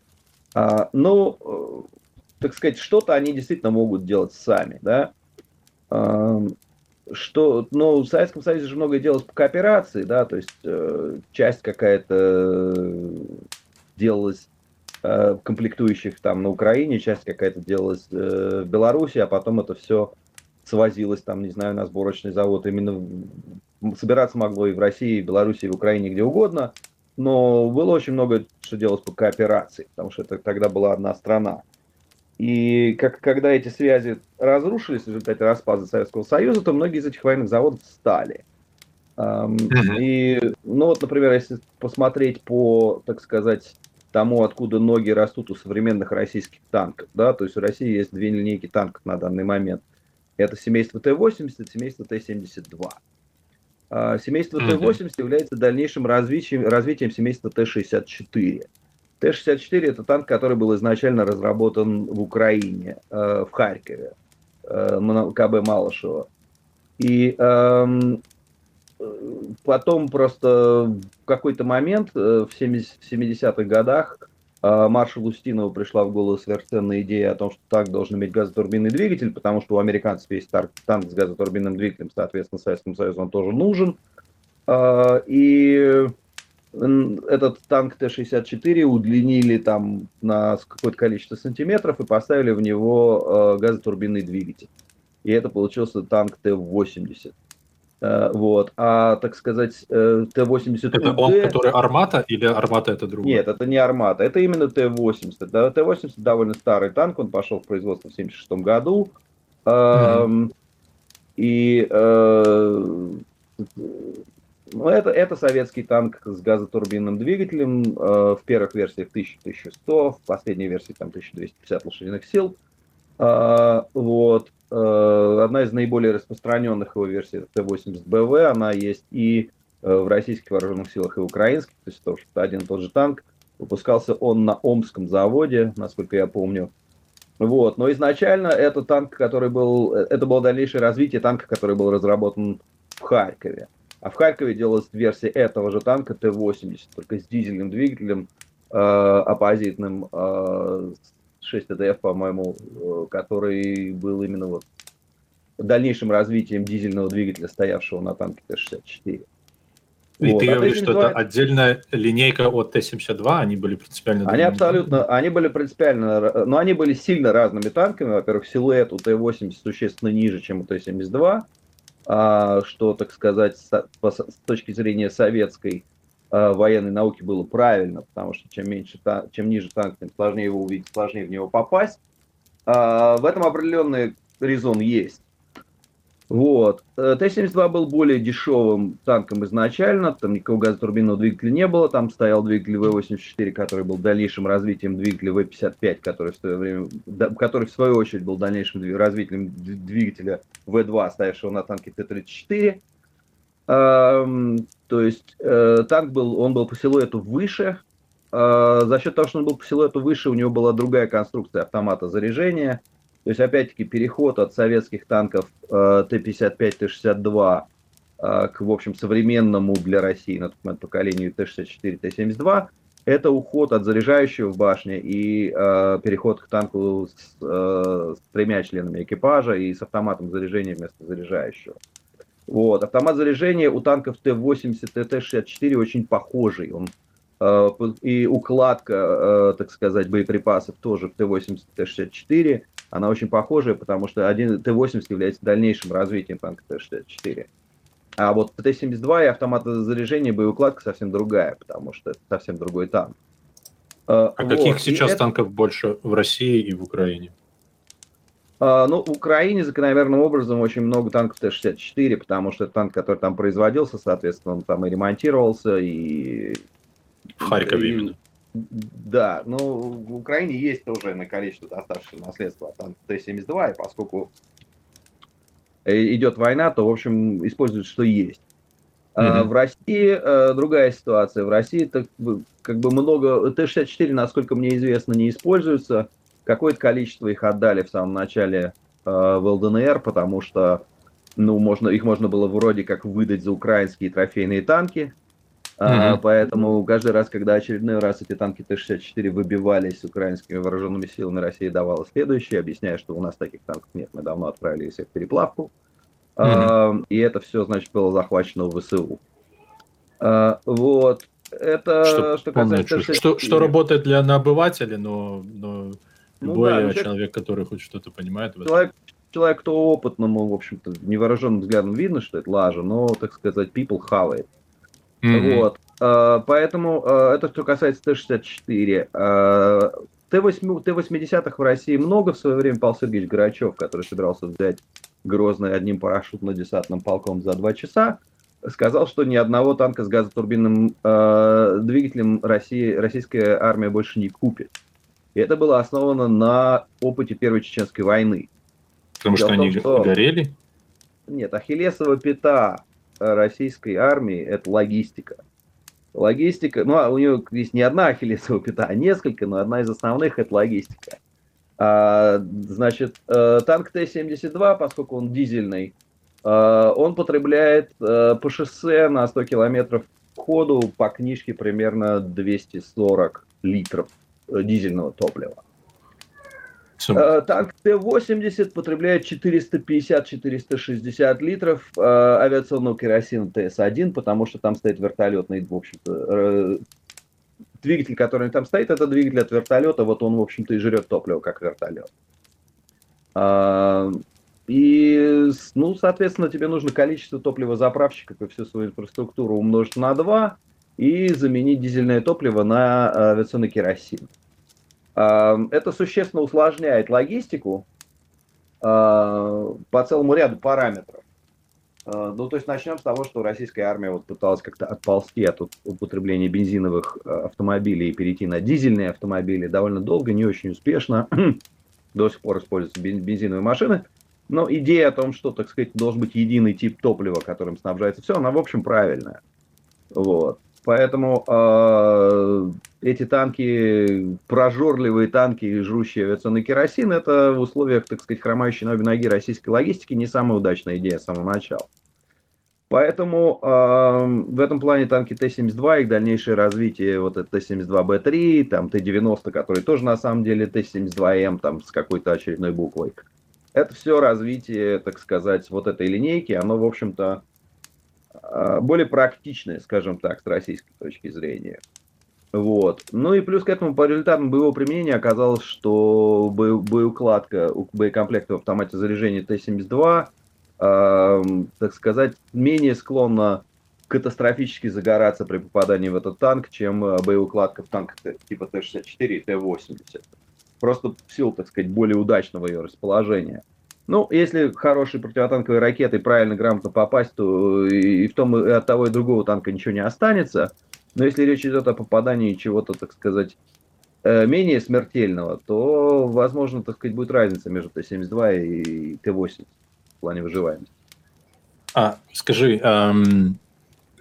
А, ну, э, так сказать, что-то они действительно могут делать сами, да. А, что, ну, в Советском Союзе же многое делалось по кооперации, да, то есть э, часть какая-то делалась э, комплектующих там на Украине, часть какая-то делалась в Беларуси, а потом это все свозилось там, не знаю, на сборочный завод. Именно собираться могло и в России, и в Беларуси, и в Украине, где угодно но было очень много что делать по кооперации, потому что это тогда была одна страна. И как, когда эти связи разрушились в результате распада Советского Союза, то многие из этих военных заводов стали. И, ну вот, например, если посмотреть по, так сказать, тому, откуда ноги растут у современных российских танков, да, то есть у России есть две линейки танков на данный момент. Это семейство Т-80, семейство Т-72. А, семейство Т-80 является дальнейшим развитием, развитием семейства Т-64. Т-64 это танк, который был изначально разработан в Украине, э, в Харькове, э, КБ Малышева. И эм, потом просто в какой-то момент э, в 70-х годах а, маршалу Устинову пришла в голову совершенная идея о том, что так должен иметь газотурбинный двигатель, потому что у американцев есть танк с газотурбинным двигателем, соответственно, Советскому Союзу он тоже нужен. А, и этот танк Т-64 удлинили там на какое-то количество сантиметров и поставили в него а, газотурбинный двигатель. И это получился танк Т-80. Э, вот. А, так сказать, э, Т-80... Это он, который Армата или Армата это другой? Нет, это не Армата, это именно Т-80. Да, Т-80 довольно старый танк, он пошел в производство в 1976 году. Mm-hmm. И э, ну, это, это советский танк с газотурбинным двигателем. В первых версиях 1000-1100, в последней версии там 1250 лошадиных сил. Вот. Э, одна из наиболее распространенных его версий это Т-80БВ, она есть и э, в российских вооруженных силах, и в украинских, то есть то, что один и тот же танк. Выпускался он на Омском заводе, насколько я помню. Вот. Но изначально это танк, который был, э, это было дальнейшее развитие танка, который был разработан в Харькове. А в Харькове делалась версия этого же танка Т-80, только с дизельным двигателем, э, оппозитным э, 6 ТДФ, по-моему, э, который был именно вот дальнейшим развитием дизельного двигателя, стоявшего на танке Т-64. И вот. ты а говоришь, что это отдельная линейка от Т-72, они были принципиально... Они абсолютно, они были принципиально, но они были сильно разными танками. Во-первых, силуэт у Т-80 существенно ниже, чем у Т-72, а, что, так сказать, с, точки зрения советской военной науки было правильно, потому что чем, меньше, чем ниже танк, тем сложнее его увидеть, сложнее в него попасть. А, в этом определенный резон есть. Вот. Э, Т-72 был более дешевым танком изначально, там никакого газотурбинного двигателя не было, там стоял двигатель В-84, который был дальнейшим развитием двигателя В-55, который в, свое время, который в свою очередь был дальнейшим развитием двигателя В-2, стоявшего на танке Т-34. То есть э, танк был, он был по силуэту выше, а, за счет того, что он был по силуэту выше, у него была другая конструкция автомата заряжения – то есть, опять-таки, переход от советских танков э, Т-55, Т-62 э, к, в общем, современному для России на тот момент поколению Т-64, Т-72, это уход от заряжающего в башне и э, переход к танку с, э, с тремя членами экипажа и с автоматом заряжения вместо заряжающего. Вот. Автомат заряжения у танков Т-80 и Т-64 очень похожий. Он, э, и укладка, э, так сказать, боеприпасов тоже в Т-80 и Т-64 она очень похожая, потому что один Т-80 является дальнейшим развитием танка Т-64. А вот Т-72 и автоматозаряжения боеукладка совсем другая, потому что это совсем другой танк. А вот. каких сейчас и танков это... больше в России и в Украине? А, ну, в Украине закономерным образом очень много танков Т-64, потому что это танк, который там производился, соответственно, он там и ремонтировался, и... В Харькове и... именно. Да, но в Украине есть тоже на количество доставшего наследства от Т-72, и поскольку идет война, то, в общем, используют, что есть. Mm-hmm. А в России а, другая ситуация. В России так, как бы много... Т-64, насколько мне известно, не используется. Какое-то количество их отдали в самом начале а, в ЛДНР, потому что ну, можно, их можно было вроде как выдать за украинские трофейные танки. А, поэтому каждый раз, когда очередной раз эти танки Т-64 выбивались украинскими вооруженными силами, Россия давала следующее, объясняя, что у нас таких танков нет, мы давно отправили их в переплавку. А, и это все, значит, было захвачено в ВСУ. А, вот. Это что, что касается... Что, что работает для на обывателя, но, но ну, любой да, человек, человек, который хоть что-то понимает... Человек, человек, кто опытному, в общем-то, невооруженным взглядом видно, что это лажа, но, так сказать, people it. Mm-hmm. Вот. А, поэтому а, это что касается Т-64. Т-8, Т-80-х в России много в свое время Павел Сергеевич Грачев, который собирался взять Грозный одним парашютно-десантным полком за два часа, сказал, что ни одного танка с газотурбинным э, двигателем России, российская армия больше не купит. И это было основано на опыте Первой Чеченской войны. Потому Дело что том, они что... горели? Нет, Ахиллесова пята российской армии – это логистика. Логистика, ну, а у нее есть не одна ахиллесова пята, а несколько, но одна из основных – это логистика. А, значит, э, танк Т-72, поскольку он дизельный, э, он потребляет э, по шоссе на 100 километров ходу по книжке примерно 240 литров дизельного топлива. Э, танк Т-80 потребляет 450-460 литров э, авиационного керосина ТС-1, потому что там стоит вертолетный, в общем-то, э, двигатель, который там стоит, это двигатель от вертолета, вот он, в общем-то, и жрет топливо, как вертолет. А, и, ну, соответственно, тебе нужно количество топливозаправщиков и всю свою инфраструктуру умножить на 2 и заменить дизельное топливо на авиационный керосин. Это существенно усложняет логистику а, по целому ряду параметров. А, ну, то есть начнем с того, что российская армия вот пыталась как-то отползти от употребления бензиновых а, автомобилей и перейти на дизельные автомобили довольно долго, не очень успешно. До сих пор используются бензиновые машины. Но идея о том, что, так сказать, должен быть единый тип топлива, которым снабжается все, она, в общем, правильная. Вот. Поэтому э, эти танки, прожорливые танки, жрущие авиационный керосин, это в условиях, так сказать, хромающей обе ноги российской логистики не самая удачная идея с самого начала. Поэтому э, в этом плане танки Т-72, их дальнейшее развитие, вот это Т-72Б3, там Т-90, который тоже на самом деле Т-72М, там с какой-то очередной буквой. Это все развитие, так сказать, вот этой линейки, оно, в общем-то, более практичное, скажем так, с российской точки зрения. Вот. Ну и плюс к этому по результатам боевого применения оказалось, что боеукладка у боекомплекта в автомате заряжения Т-72 э, так сказать, менее склонна катастрофически загораться при попадании в этот танк, чем э, боеукладка в танках типа Т-64 и Т-80. Просто в силу, так сказать, более удачного ее расположения. Ну, если хорошие противотанковые ракеты правильно, грамотно попасть, то и в том и от того и другого танка ничего не останется. Но если речь идет о попадании чего-то, так сказать, э, менее смертельного, то, возможно, так сказать, будет разница между Т-72 и Т-80 плане выживаемости. А, скажи, эм,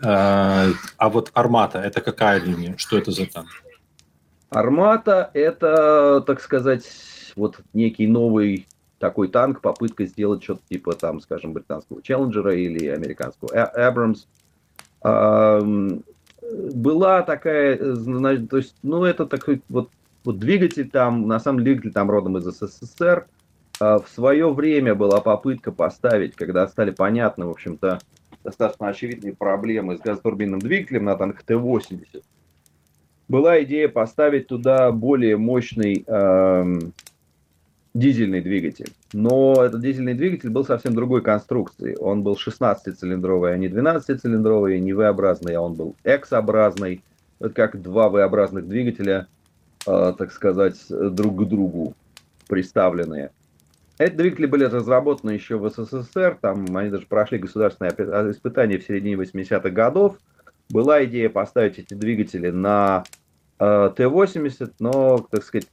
э, а вот Армата это какая линия? Что это за танк? Армата это, так сказать, вот некий новый такой танк, попытка сделать что-то типа там, скажем, британского Челленджера или американского Абрамс. Эм, была такая, то есть, ну это такой вот, вот двигатель там, на самом деле двигатель там родом из СССР, а, в свое время была попытка поставить, когда стали понятны, в общем-то, достаточно очевидные проблемы с газотурбинным двигателем на танк Т-80, была идея поставить туда более мощный дизельный двигатель. Но этот дизельный двигатель был совсем другой конструкции. Он был 16-цилиндровый, а не 12-цилиндровый, не V-образный, а он был X-образный. Это как два V-образных двигателя, э, так сказать, друг к другу приставленные. Эти двигатели были разработаны еще в СССР, там они даже прошли государственные испытания в середине 80-х годов. Была идея поставить эти двигатели на Т-80, но, так сказать,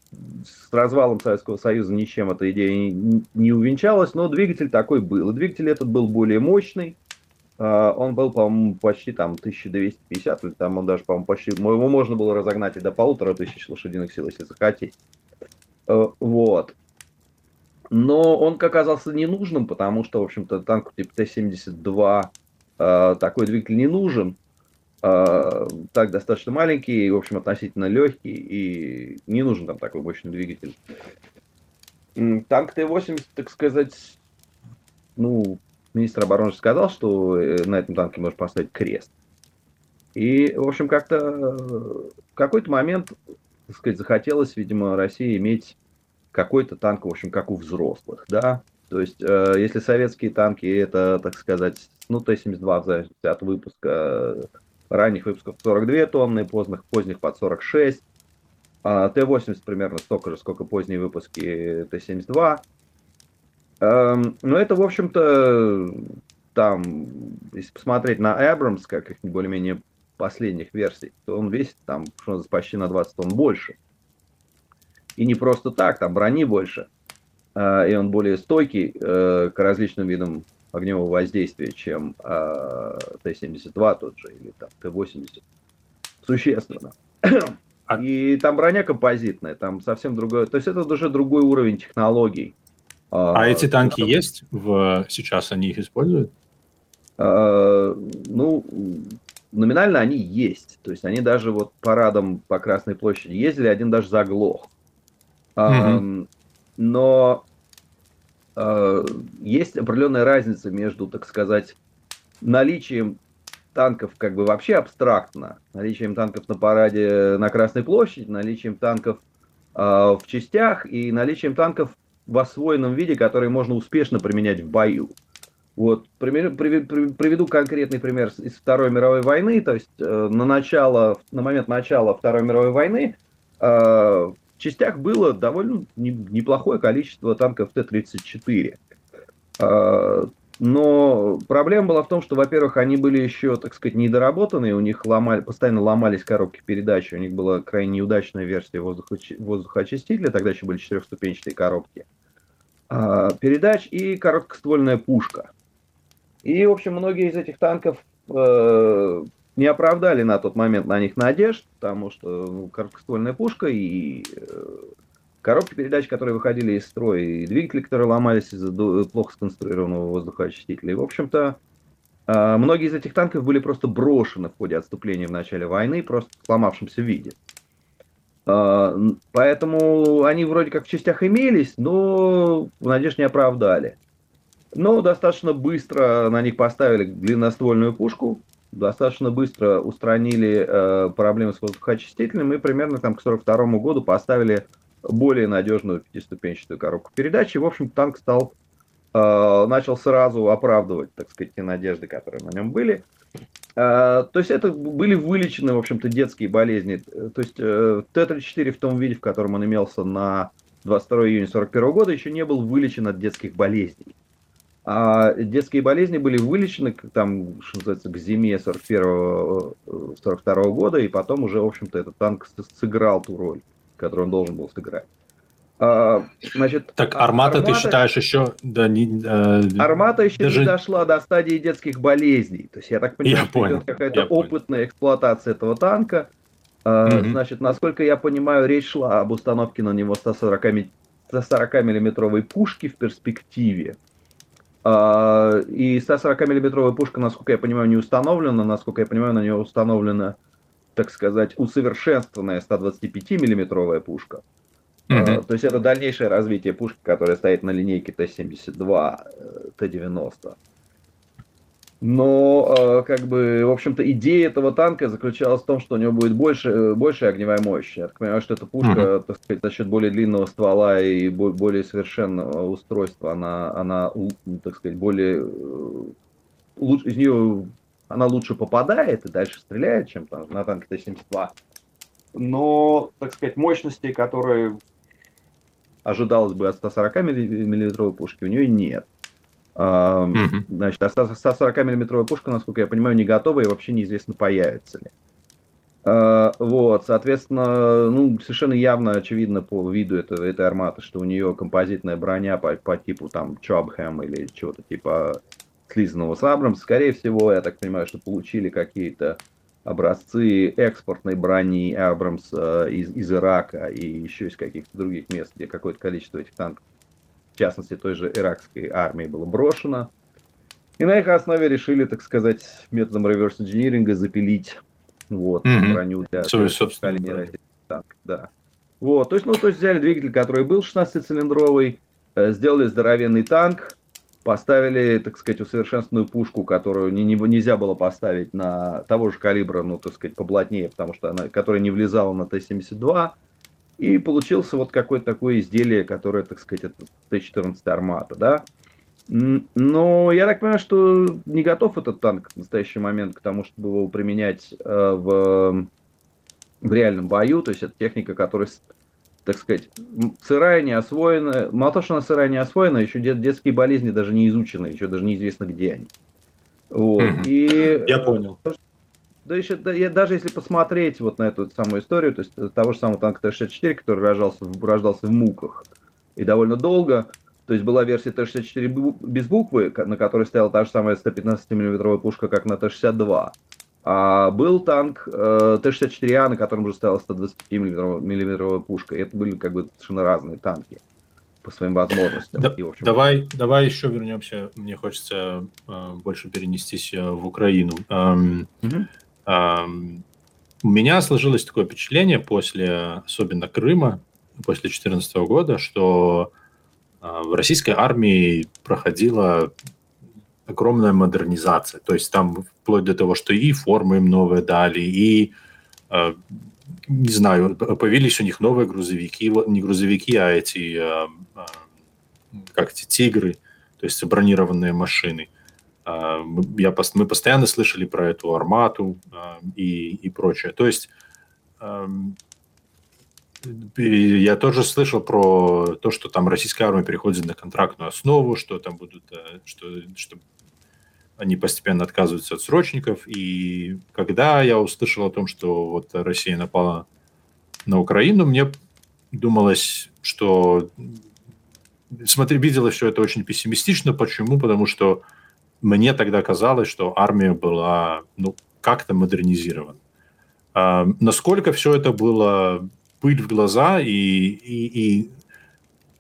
с развалом Советского Союза ничем эта идея не, увенчалась, но двигатель такой был. И двигатель этот был более мощный, э, он был, по-моему, почти там 1250, или там он даже, по-моему, почти, его можно было разогнать и до полутора тысяч лошадиных сил, если захотеть. Э, вот но он оказался ненужным, потому что, в общем-то, танку типа Т-72 э, такой двигатель не нужен. Э, так достаточно маленький, в общем, относительно легкий, и не нужен там такой мощный двигатель. Танк Т-80, так сказать, ну, министр обороны сказал, что э, на этом танке можно поставить крест. И, в общем, как-то в какой-то момент, так сказать, захотелось, видимо, России иметь какой-то танк, в общем, как у взрослых, да. То есть, э, если советские танки, это, так сказать, ну, Т-72 в зависимости от выпуска, ранних выпусков 42 тонны, поздних, поздних под 46, а Т-80 примерно столько же, сколько поздние выпуски Т-72. Эм, но это, в общем-то, там, если посмотреть на Abrams, как их более-менее последних версий, то он весит там что почти на 20 тонн больше. И не просто так, там брони больше, а, и он более стойкий э, к различным видам огневого воздействия, чем а, Т-72 тот же, или там Т-80. Существенно. А и там броня композитная, там совсем другое. То есть это уже другой уровень технологий. А, а эти танки есть? В... Сейчас они их используют? Ну, номинально они есть. То есть они даже вот парадом по Красной площади ездили, один даже заглох. Но э, есть определенная разница между, так сказать, наличием танков как бы вообще абстрактно, наличием танков на параде на Красной площади, наличием танков э, в частях и наличием танков в освоенном виде, которые можно успешно применять в бою. Вот, приведу конкретный пример из Второй мировой войны. То есть э, на начало, на момент начала Второй мировой войны э, частях было довольно неплохое количество танков Т-34. А, но проблема была в том, что, во-первых, они были еще, так сказать, недоработанные, у них ломали, постоянно ломались коробки передач, у них была крайне неудачная версия воздухоочистителя, тогда еще были четырехступенчатые коробки а, передач и короткоствольная пушка. И, в общем, многие из этих танков э, не оправдали на тот момент на них надежд, потому что ну, короткоствольная пушка и э, коробки передач, которые выходили из строя, и двигатели, которые ломались из-за плохо сконструированного воздухоочистителя. И, в общем-то, А, многие из этих танков были просто брошены в ходе отступления в начале войны, просто в сломавшемся виде. А, поэтому они вроде как в частях имелись, но в надежде не оправдали. Но достаточно быстро на них поставили длинноствольную пушку, достаточно быстро устранили э, проблемы с воздухоочистителем и примерно там к 42 году поставили более надежную пятиступенчатую коробку передач. И, в общем, танк стал, э, начал сразу оправдывать, так сказать, те надежды, которые на нем были. Э, то есть это были вылечены, в общем-то, детские болезни. То есть э, Т-34 в том виде, в котором он имелся на 22 июня 41 года, еще не был вылечен от детских болезней. А детские болезни были вылечены, там, что называется, к зиме 41-42 э, года, и потом уже, в общем-то, этот танк сыграл ту роль, которую он должен был сыграть. А, значит, так армата, армата ты считаешь еще... Да, не, э, армата еще даже... не дошла до стадии детских болезней. То есть я так понимаю, я что понял, идет какая-то опытная понял. эксплуатация этого танка. Mm-hmm. Значит, насколько я понимаю, речь шла об установке на него 140, 140 миллиметровой пушки в перспективе. А, и 140-миллиметровая пушка, насколько я понимаю, не установлена. Насколько я понимаю, на нее установлена, так сказать, усовершенствованная 125-миллиметровая пушка. Mm-hmm. То есть это дальнейшее развитие пушки, которая стоит на линейке Т-72, Т-90. Но, э, как бы, в общем-то, идея этого танка заключалась в том, что у него будет больше, больше огневая мощь. Я так понимаю, что эта пушка, mm-hmm. так сказать, за счет более длинного ствола и более совершенного устройства, она, она так сказать, более... Э, лучше, из нее она лучше попадает и дальше стреляет, чем там, на танке Т-72. Но, так сказать, мощности, которые ожидалось бы от 140 миллиметровой пушки, у нее нет. Mm-hmm. Значит, а 140-миллиметровая пушка, насколько я понимаю, не готова и вообще неизвестно, появится ли. А, вот, соответственно, ну, совершенно явно очевидно по виду этого, этой арматы, что у нее композитная броня по, по типу там Чобхэм или чего-то типа слизанного с Абрамс. Скорее всего, я так понимаю, что получили какие-то образцы экспортной брони Абрамс э, из, из Ирака и еще из каких-то других мест, где какое-то количество этих танков частности той же иракской армии, было брошено. И на их основе решили, так сказать, методом реверс-инжиниринга запилить вот, mm-hmm. броню для собственно, танк, да. Вот, то есть, ну, то есть взяли двигатель, который был 16-цилиндровый, э, сделали здоровенный танк, поставили, так сказать, усовершенствованную пушку, которую не, не, нельзя было поставить на того же калибра, ну, так сказать, поплотнее, потому что она, которая не влезала на Т-72, и получился вот какое-то такое изделие, которое, так сказать, это Т-14 армата, да. Но я так понимаю, что не готов этот танк в настоящий момент к тому, чтобы его применять э, в, в реальном бою. То есть это техника, которая, так сказать, сырая, не освоена. Мало того, что она сырая, не освоена, еще дет, детские болезни даже не изучены, еще даже неизвестно, где они. Вот. И, я понял. Да еще, да, я, даже если посмотреть вот на эту самую историю, то есть того же самого танка Т-64, который рождался, рождался в муках и довольно долго, то есть была версия Т-64 без буквы, на которой стояла та же самая 115 миллиметровая пушка, как на Т-62. А был танк э, Т-64А, на котором уже стояла 120 миллиметровая пушка. И это были как бы совершенно разные танки по своим возможностям. Да, и, общем, давай, давай еще вернемся. Мне хочется э, больше перенестись э, в Украину. Эм, угу. У меня сложилось такое впечатление после, особенно Крыма, после 2014 года, что а, в российской армии проходила огромная модернизация. То есть там вплоть до того, что и формы им новые дали, и, а, не знаю, появились у них новые грузовики, не грузовики, а эти, а, как эти тигры, то есть бронированные машины – я, мы постоянно слышали про эту армату а, и, и прочее. То есть я тоже слышал про то, что там российская армия переходит на контрактную основу, что там будут, э, что, что они постепенно отказываются от срочников. И когда я услышал о том, что вот Россия напала на Украину, мне думалось, что смотри, видела все это очень пессимистично. Почему? Потому что мне тогда казалось, что армия была ну, как-то модернизирована. А, насколько все это было пыль в глаза и, и, и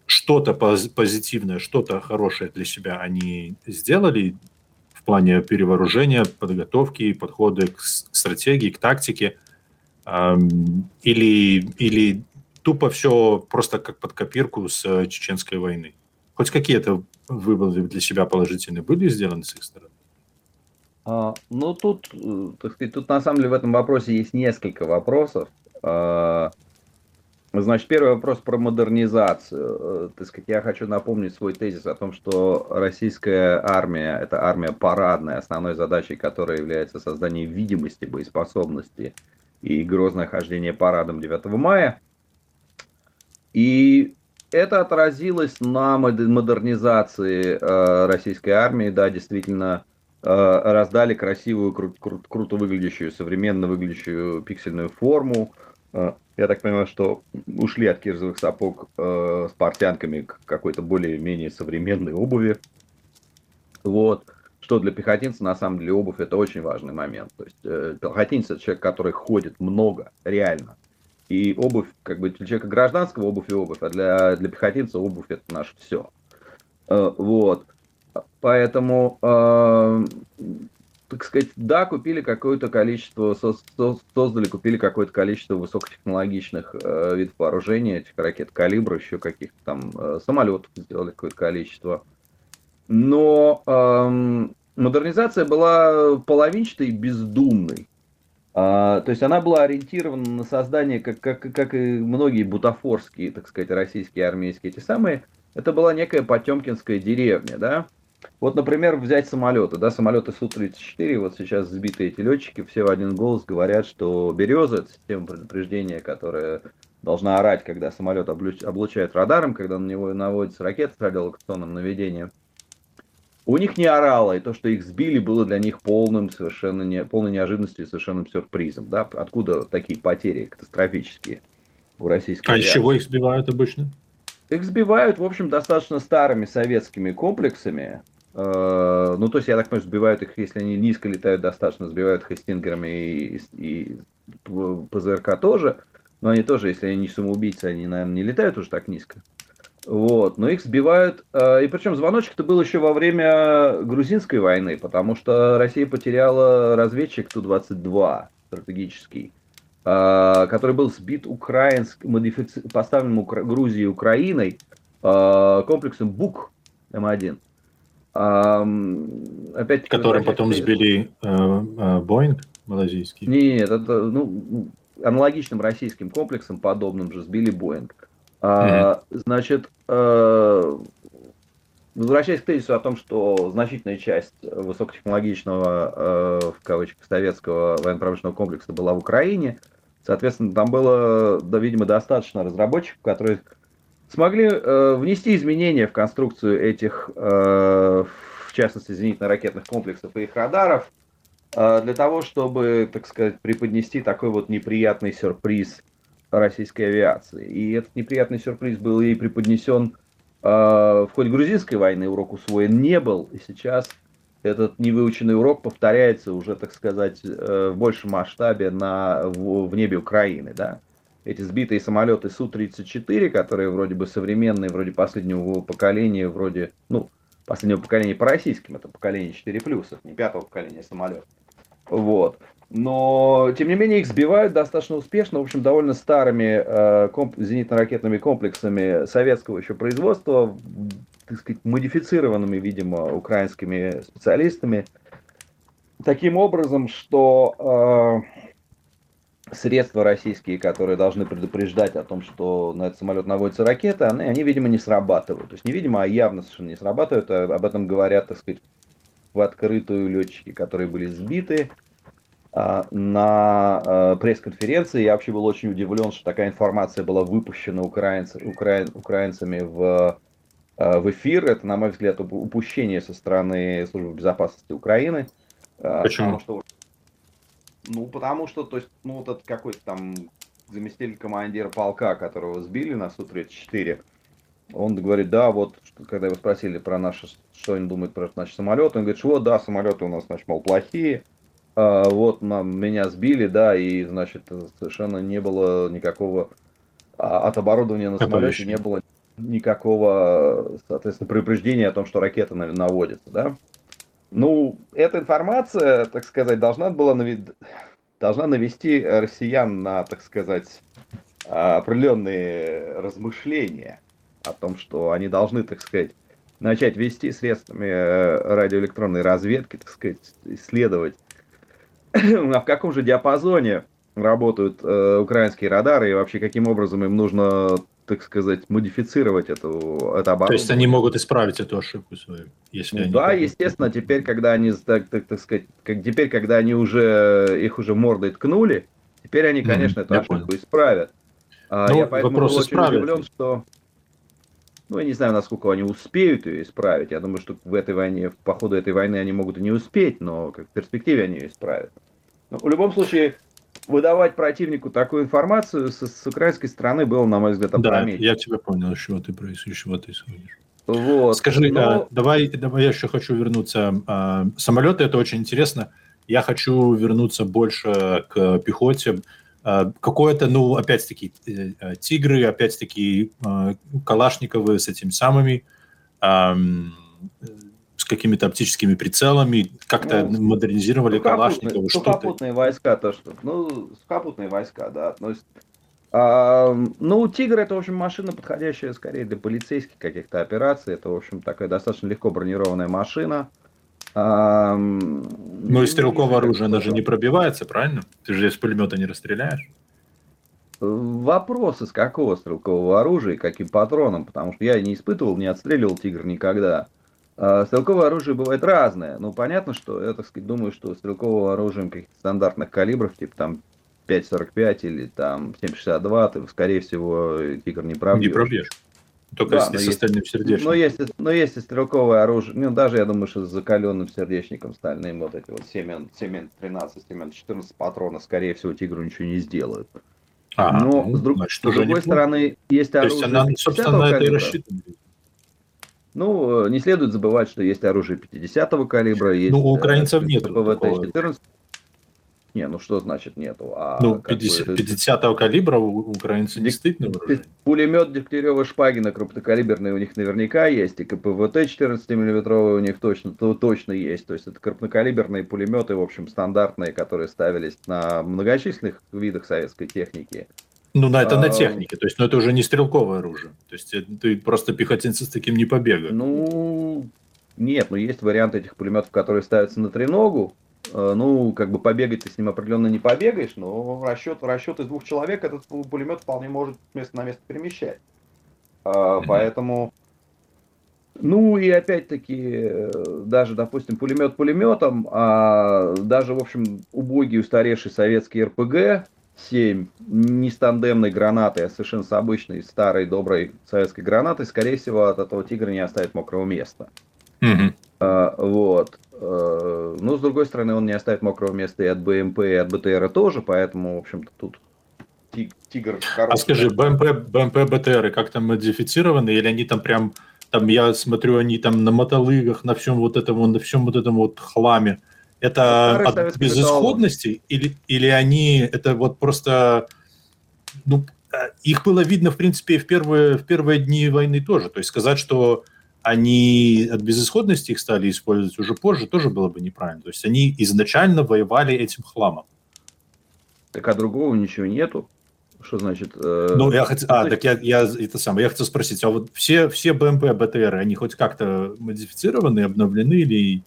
что-то позитивное, что-то хорошее для себя они сделали в плане перевооружения, подготовки, подхода к, к стратегии, к тактике? Или, или тупо все просто как под копирку с чеченской войны? Хоть какие-то выводы для себя положительные были сделаны с их стороны? А, ну, тут, э, так сказать, тут на самом деле в этом вопросе есть несколько вопросов. А, значит, первый вопрос про модернизацию. Э, так сказать, я хочу напомнить свой тезис о том, что российская армия – это армия парадная, основной задачей которой является создание видимости, боеспособности и грозное хождение парадом 9 мая. И это отразилось на модернизации э, российской армии, да, действительно, Э, раздали красивую, кру- кру- круто выглядящую, современно выглядящую пиксельную форму. Э, я так понимаю, что ушли от кирзовых сапог э, с портянками к какой-то более-менее современной обуви. Вот. Что для пехотинца, на самом деле, обувь это очень важный момент. То есть э, пехотинец это человек, который ходит много, реально. И обувь, как бы для человека гражданского обувь и обувь, а для, для пехотинца обувь это наше все. Э, вот. Поэтому, э, так сказать, да, купили какое-то количество, создали, купили какое-то количество высокотехнологичных э, видов вооружения, этих ракет калибра, еще каких-то там самолетов сделали какое-то количество. Но э, модернизация была половинчатой и бездумной. А, то есть она была ориентирована на создание, как, как, как и многие бутафорские, так сказать, российские армейские эти самые, это была некая Потемкинская деревня, да, вот, например, взять самолеты, да, самолеты Су-34, вот сейчас сбитые эти летчики, все в один голос говорят, что «Береза» — это система предупреждения, которая должна орать, когда самолет облучает радаром, когда на него наводится ракета с радиолокационным наведением. У них не орало, и то, что их сбили, было для них полным, совершенно не, полной неожиданностью и совершенным сюрпризом. Да? Откуда такие потери катастрофические у российской А из чего их сбивают обычно? Их сбивают, в общем, достаточно старыми советскими комплексами. Э, ну, то есть, я так понимаю, сбивают их, если они низко летают достаточно, сбивают их стингерами и, и ПЗРК тоже. Но они тоже, если они не самоубийцы, они, наверное, не летают уже так низко. Вот, но их сбивают. Э, и причем звоночек-то был еще во время грузинской войны, потому что Россия потеряла разведчик Ту-22 стратегический. А, который был сбит украинск, модифици... поставленным Укра... Грузией Украиной а, комплексом БУК М1. Опять Которым потом сбили э, э, Боинг малазийский? Нет, это ну, аналогичным российским комплексом, подобным же, сбили Боинг. Mm-hmm. Значит, э, возвращаясь к тезису о том, что значительная часть высокотехнологичного, в кавычках, советского военно-промышленного комплекса была в Украине, Соответственно, там было, да, видимо, достаточно разработчиков, которые смогли э, внести изменения в конструкцию этих, э, в частности, зенитно-ракетных комплексов и их радаров, э, для того, чтобы, так сказать, преподнести такой вот неприятный сюрприз российской авиации. И этот неприятный сюрприз был ей преподнесен э, в ходе грузинской войны, урок усвоен не был, и сейчас этот невыученный урок повторяется уже, так сказать, э, в большем масштабе на, в, в небе Украины, да. Эти сбитые самолеты Су-34, которые вроде бы современные, вроде последнего поколения, вроде, ну, последнего поколения по российским, это поколение 4+, это не пятого поколения самолетов. Вот. Но, тем не менее, их сбивают достаточно успешно, в общем, довольно старыми э, комп- зенитно-ракетными комплексами советского еще производства, так сказать, модифицированными, видимо, украинскими специалистами, таким образом, что э, средства российские, которые должны предупреждать о том, что на этот самолет наводятся ракеты, они, они, видимо, не срабатывают. То есть не видимо, а явно совершенно не срабатывают. А об этом говорят, так сказать, в открытую летчики, которые были сбиты на а, пресс-конференции. Я вообще был очень удивлен, что такая информация была выпущена украинц, украин, украинцами в Э, в эфир. Это, на мой взгляд, упущение со стороны службы безопасности Украины. Почему? Потому что, ну, потому что, то есть, ну, вот этот какой-то там заместитель командира полка, которого сбили на Су-34, он говорит, да, вот, когда его спросили про наши, что они думают про наши самолеты, он говорит, что да, самолеты у нас, значит, мол, плохие, а, вот нам, меня сбили, да, и, значит, совершенно не было никакого, а, от оборудования на самолете не было никакого, соответственно, предупреждения о том, что ракета наводится, да. Ну, эта информация, так сказать, должна была навед... должна навести россиян на, так сказать, определенные размышления о том, что они должны, так сказать, начать вести средствами э, радиоэлектронной разведки, так сказать, исследовать, а в каком же диапазоне работают э, украинские радары и вообще каким образом им нужно так сказать, модифицировать эту, это оборудование. То есть они могут исправить эту ошибку свою, если ну, они... Да, естественно, теперь, когда они, так, так, так сказать, как, теперь, когда они уже, их уже мордой ткнули, теперь они, конечно, mm, эту ошибку понял. исправят. А, ну, я поэтому был очень удивлен, что... Ну, я не знаю, насколько они успеют ее исправить. Я думаю, что в этой войне, по ходу этой войны они могут и не успеть, но как в перспективе они ее исправят. Но в любом случае, выдавать противнику такую информацию с, с украинской стороны было, на мой взгляд, опрометчиво. Да, я тебя понял, чего ты, чего ты судишь. Вот. Скажи, но... а, давай, давай я еще хочу вернуться. А, самолеты это очень интересно. Я хочу вернуться больше к пехоте. А, какое-то, ну, опять-таки, э, э, тигры, опять-таки, калашниковые с этими самыми с какими-то оптическими прицелами, как-то ну, модернизировали Калашникова. Сухопутные войска, то что, ну, сухопутные войска, да, относятся. А, ну, Тигр это, в общем, машина, подходящая скорее для полицейских каких-то операций. Это, в общем, такая достаточно легко бронированная машина. А, ну и стрелковое оружие, оно же не пробивается, правильно? Ты же из пулемета не расстреляешь. Вопрос, из какого стрелкового оружия и каким патроном, потому что я не испытывал, не отстреливал тигр никогда. А, стрелковое оружие бывает разное. Ну, понятно, что я, так сказать, думаю, что стрелкового оружия каких-то стандартных калибров, типа там 5,45 или там 7,62, ты, скорее всего, тигр не пробьешь. Не пробьешь. Только да, если с остальным сердечником. Но если, но если стрелковое оружие, ну, даже, я думаю, что с закаленным сердечником стальным, вот эти вот 7, 7 13, 7 14 патронов, скорее всего, тигру ничего не сделают. А, но, ну, с, друг, значит, с другой стороны, есть оружие... То есть она, собственно, на это и рассчитана. Ну, не следует забывать, что есть оружие 50-го калибра, есть... Ну, у украинцев нет. ПВТ-14. Не, ну что значит нету? А ну, 50, бы, 50 калибра у украинцев действительно вооружение. Пулемет Дегтярева Шпагина крупнокалиберный у них наверняка есть, и КПВТ 14 миллиметровый у них точно, то, точно есть. То есть это крупнокалиберные пулеметы, в общем, стандартные, которые ставились на многочисленных видах советской техники. Ну, на это а, на технике, то есть, ну, это уже не стрелковое оружие. То есть, э, ты просто пехотинцы с таким не побегаешь. Ну, нет, ну, есть варианты этих пулеметов, которые ставятся на треногу. Э, ну, как бы побегать ты с ним определенно не побегаешь, но расчет, расчет из двух человек этот пулемет вполне может место на место перемещать. Mm-hmm. Поэтому, ну и опять-таки, э, даже, допустим, пулемет пулеметом, а даже, в общем, убогий устаревший советский РПГ, 7 не с тандемной гранатой, а совершенно с обычной старой доброй советской гранатой, скорее всего, от этого тигра не оставит мокрого места. Mm-hmm. А, вот. А, но, с другой стороны, он не оставит мокрого места и от БМП, и от БТР тоже, поэтому, в общем-то, тут тигр хороший. А скажи, БМП, БМП, БТР как там модифицированы, или они там прям, там я смотрю, они там на мотолыгах, на всем вот этом, на всем вот этом вот хламе, это от безысходности или, или они, это вот просто, ну, их было видно, в принципе, в первые, в первые дни войны тоже. То есть сказать, что они от безысходности их стали использовать уже позже, тоже было бы неправильно. То есть они изначально воевали этим хламом. Так а другого ничего нету. Что значит? Э... Ну, я хотел, а, так я, я это самое, я хотел спросить, а вот все, все БМП, БТР, они хоть как-то модифицированы, обновлены или,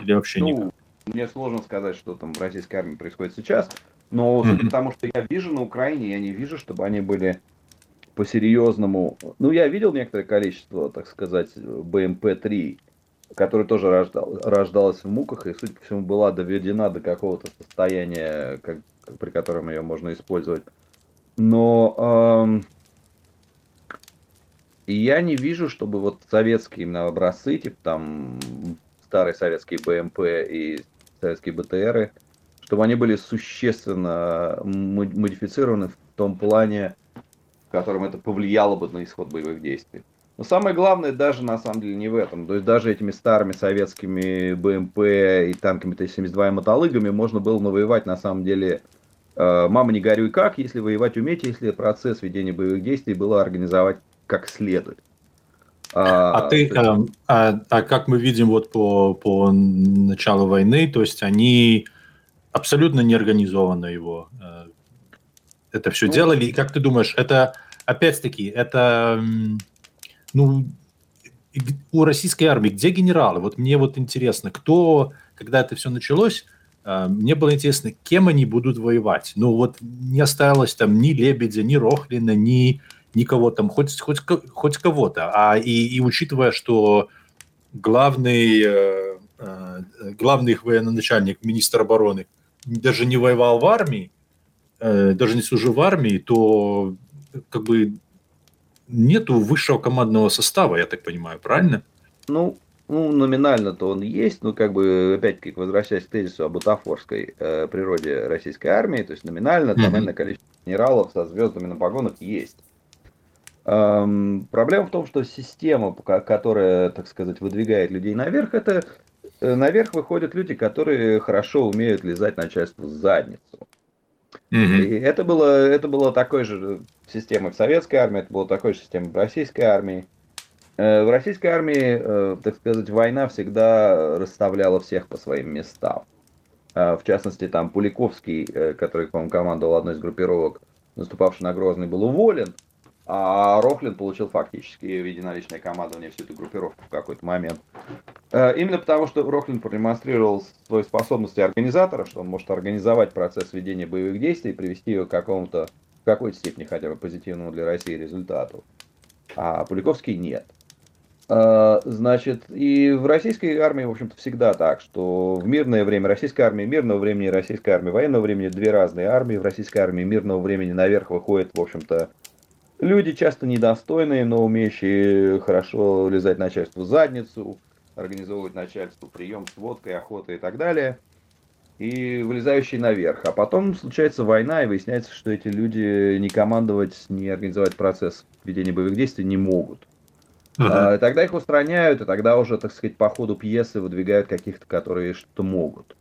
или вообще ну, никак? Мне сложно сказать, что там в российской армии происходит сейчас, но mm-hmm. потому что я вижу на Украине, я не вижу, чтобы они были по-серьезному. Ну, я видел некоторое количество, так сказать, БМП-3, которая тоже рождал, рождалась в муках и, судя по всему, была доведена до какого-то состояния, как, при котором ее можно использовать. Но эм, я не вижу, чтобы вот советские именно образцы, типа там старые советские БМП и советские БТРы, чтобы они были существенно модифицированы в том плане, котором это повлияло бы на исход боевых действий. Но самое главное даже на самом деле не в этом. То есть даже этими старыми советскими БМП и танками Т-72 и мотолыгами можно было навоевать на самом деле э, «мама не горюй как», если воевать уметь, если процесс ведения боевых действий было организовать как следует. А, а ты, а, а, а как мы видим вот по, по началу войны, то есть они абсолютно неорганизованно его э, это все ну, делали. И как ты думаешь, это опять-таки это ну у российской армии где генералы? Вот мне вот интересно, кто, когда это все началось, э, мне было интересно, кем они будут воевать. Ну вот не осталось там ни Лебедя, ни Рохлина, ни никого там, хоть, хоть, хоть кого-то. А и, и учитывая, что главный, э, э, главный их военачальник, министр обороны, даже не воевал в армии, э, даже не служил в армии, то как бы нету высшего командного состава, я так понимаю, правильно? Ну, ну, номинально-то он есть, но как бы, опять-таки, возвращаясь к тезису о бутафорской э, природе российской армии, то есть номинально, mm-hmm. номинальное количество генералов со звездами на погонах есть. Эм, проблема в том, что система, которая, так сказать, выдвигает людей наверх, это э, наверх выходят люди, которые хорошо умеют лизать начальству в задницу. Mm-hmm. И это было, это было такой же системой в советской армии, это было такой же системой в российской армии. Э, в российской армии, э, так сказать, война всегда расставляла всех по своим местам. В частности, там Пуликовский, который, по-моему, командовал одной из группировок, наступавший на Грозный, был уволен – а Рохлин получил фактически единоличное командование всю эту группировку в какой-то момент. Э, именно потому, что Рохлин продемонстрировал свои способности организатора, что он может организовать процесс ведения боевых действий и привести его к какому-то, в какой-то степени хотя бы позитивному для России результату. А Пуликовский нет. Э, значит, и в российской армии, в общем-то, всегда так, что в мирное время российской армии, мирного времени российской армии, военного времени две разные армии. В российской армии мирного времени наверх выходит, в общем-то, Люди часто недостойные, но умеющие хорошо лизать начальству в задницу, организовывать начальству прием с водкой, охотой и так далее. И вылезающие наверх. А потом случается война, и выясняется, что эти люди не командовать, не организовать процесс ведения боевых действий не могут. Uh-huh. А, тогда их устраняют, и тогда уже, так сказать, по ходу пьесы выдвигают каких-то, которые что-то могут.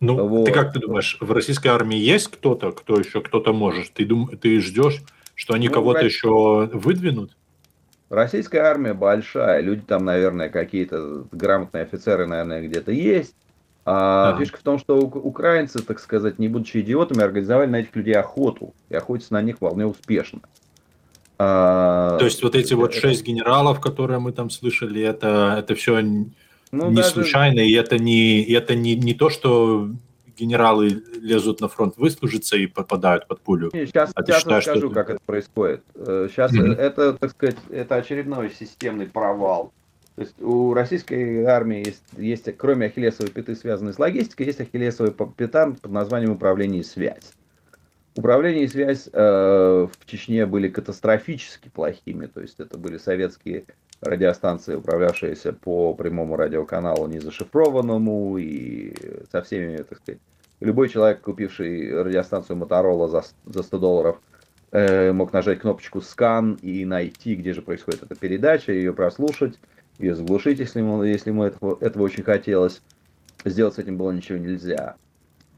Ну, вот. ты как ты думаешь, в российской армии есть кто-то, кто еще кто-то может? Ты, дум, ты ждешь что они ну, кого-то Россия... еще выдвинут? Российская армия большая, люди там, наверное, какие-то грамотные офицеры, наверное, где-то есть. А ага. фишка в том, что украинцы, так сказать, не будучи идиотами, организовали на этих людей охоту. И охотятся на них вполне успешно. А, То есть вот эти вот шесть генералов, которые мы там слышали, это, это все ну, не даже... случайно, и это не, это не, не то, что генералы лезут на фронт выслужиться и попадают под пулю. Сейчас, а сейчас считаешь, расскажу, что... как это происходит. Сейчас mm-hmm. это, так сказать, это очередной системный провал. То есть у российской армии есть, есть кроме ахиллесовой пяты, связанной с логистикой, есть ахиллесовая пята под названием управление и связь. Управление и связь э, в Чечне были катастрофически плохими, то есть это были советские радиостанции, управлявшиеся по прямому радиоканалу незашифрованному и со всеми, так сказать, любой человек, купивший радиостанцию Моторола за, за 100 долларов, э, мог нажать кнопочку «скан» и найти, где же происходит эта передача, ее прослушать, ее заглушить, если ему, если ему этого, этого очень хотелось. Сделать с этим было ничего нельзя,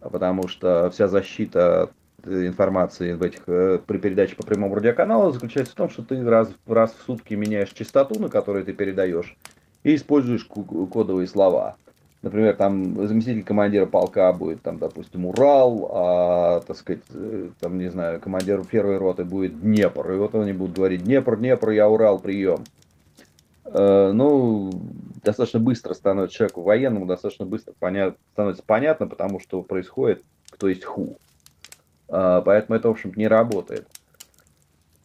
потому что вся защита информации в этих, э, при передаче по прямому радиоканалу заключается в том, что ты раз, раз в сутки меняешь частоту, на которой ты передаешь, и используешь кодовые слова. Например, там заместитель командира полка будет, там, допустим, Урал, а, так сказать, э, там, не знаю, командир первой роты будет Днепр. И вот они будут говорить, Днепр, Днепр, я Урал, прием. Э, ну, достаточно быстро становится человеку военному, достаточно быстро понят, становится понятно, потому что происходит, кто есть ху. А, поэтому это, в общем не работает.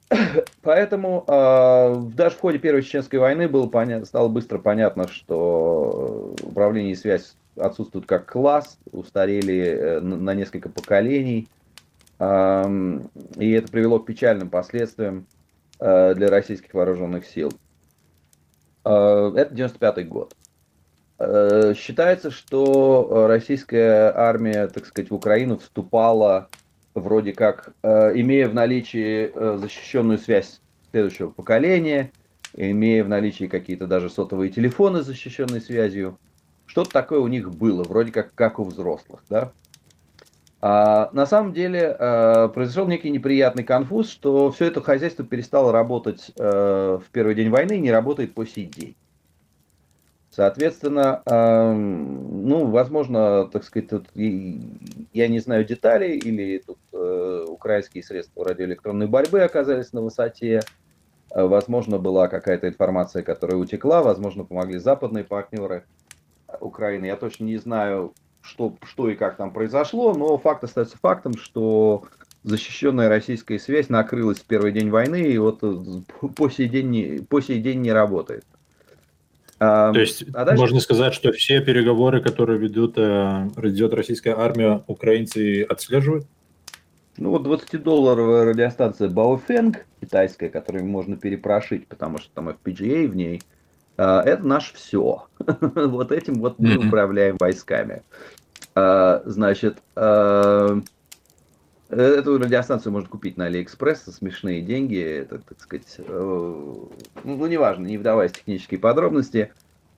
Поэтому э, даже в ходе Первой Чеченской войны было понятно, стало быстро понятно, что управление и связь отсутствуют как класс, устарели э, на несколько поколений. Э, и это привело к печальным последствиям э, для российских вооруженных сил. Э, это 95 год. Э, считается, что российская армия, так сказать, в Украину вступала вроде как, э, имея в наличии э, защищенную связь следующего поколения, имея в наличии какие-то даже сотовые телефоны с защищенной связью, что-то такое у них было, вроде как, как у взрослых, да. А, на самом деле а, произошел некий неприятный конфуз, что все это хозяйство перестало работать а, в первый день войны и не работает по сей день. Соответственно, ну, возможно, так сказать, тут я не знаю деталей, или тут а, украинские средства радиоэлектронной борьбы оказались на высоте, возможно, была какая-то информация, которая утекла, возможно, помогли западные партнеры Украины. Я точно не знаю, что, что и как там произошло, но факт остается фактом, что защищенная российская связь накрылась в первый день войны и вот э, по сей день по сей день не работает. То есть а дальше... можно сказать, что все переговоры, которые ведут, э, ведет российская армия, украинцы отслеживают? Ну вот 20-долларовая радиостанция Baofeng, китайская, которую можно перепрошить, потому что там FPGA в ней, э, это наш все. вот этим вот мы управляем войсками. А, значит, а, эту радиостанцию можно купить на Алиэкспресс смешные деньги. Это, так сказать, э, ну, неважно, не вдаваясь в технические подробности.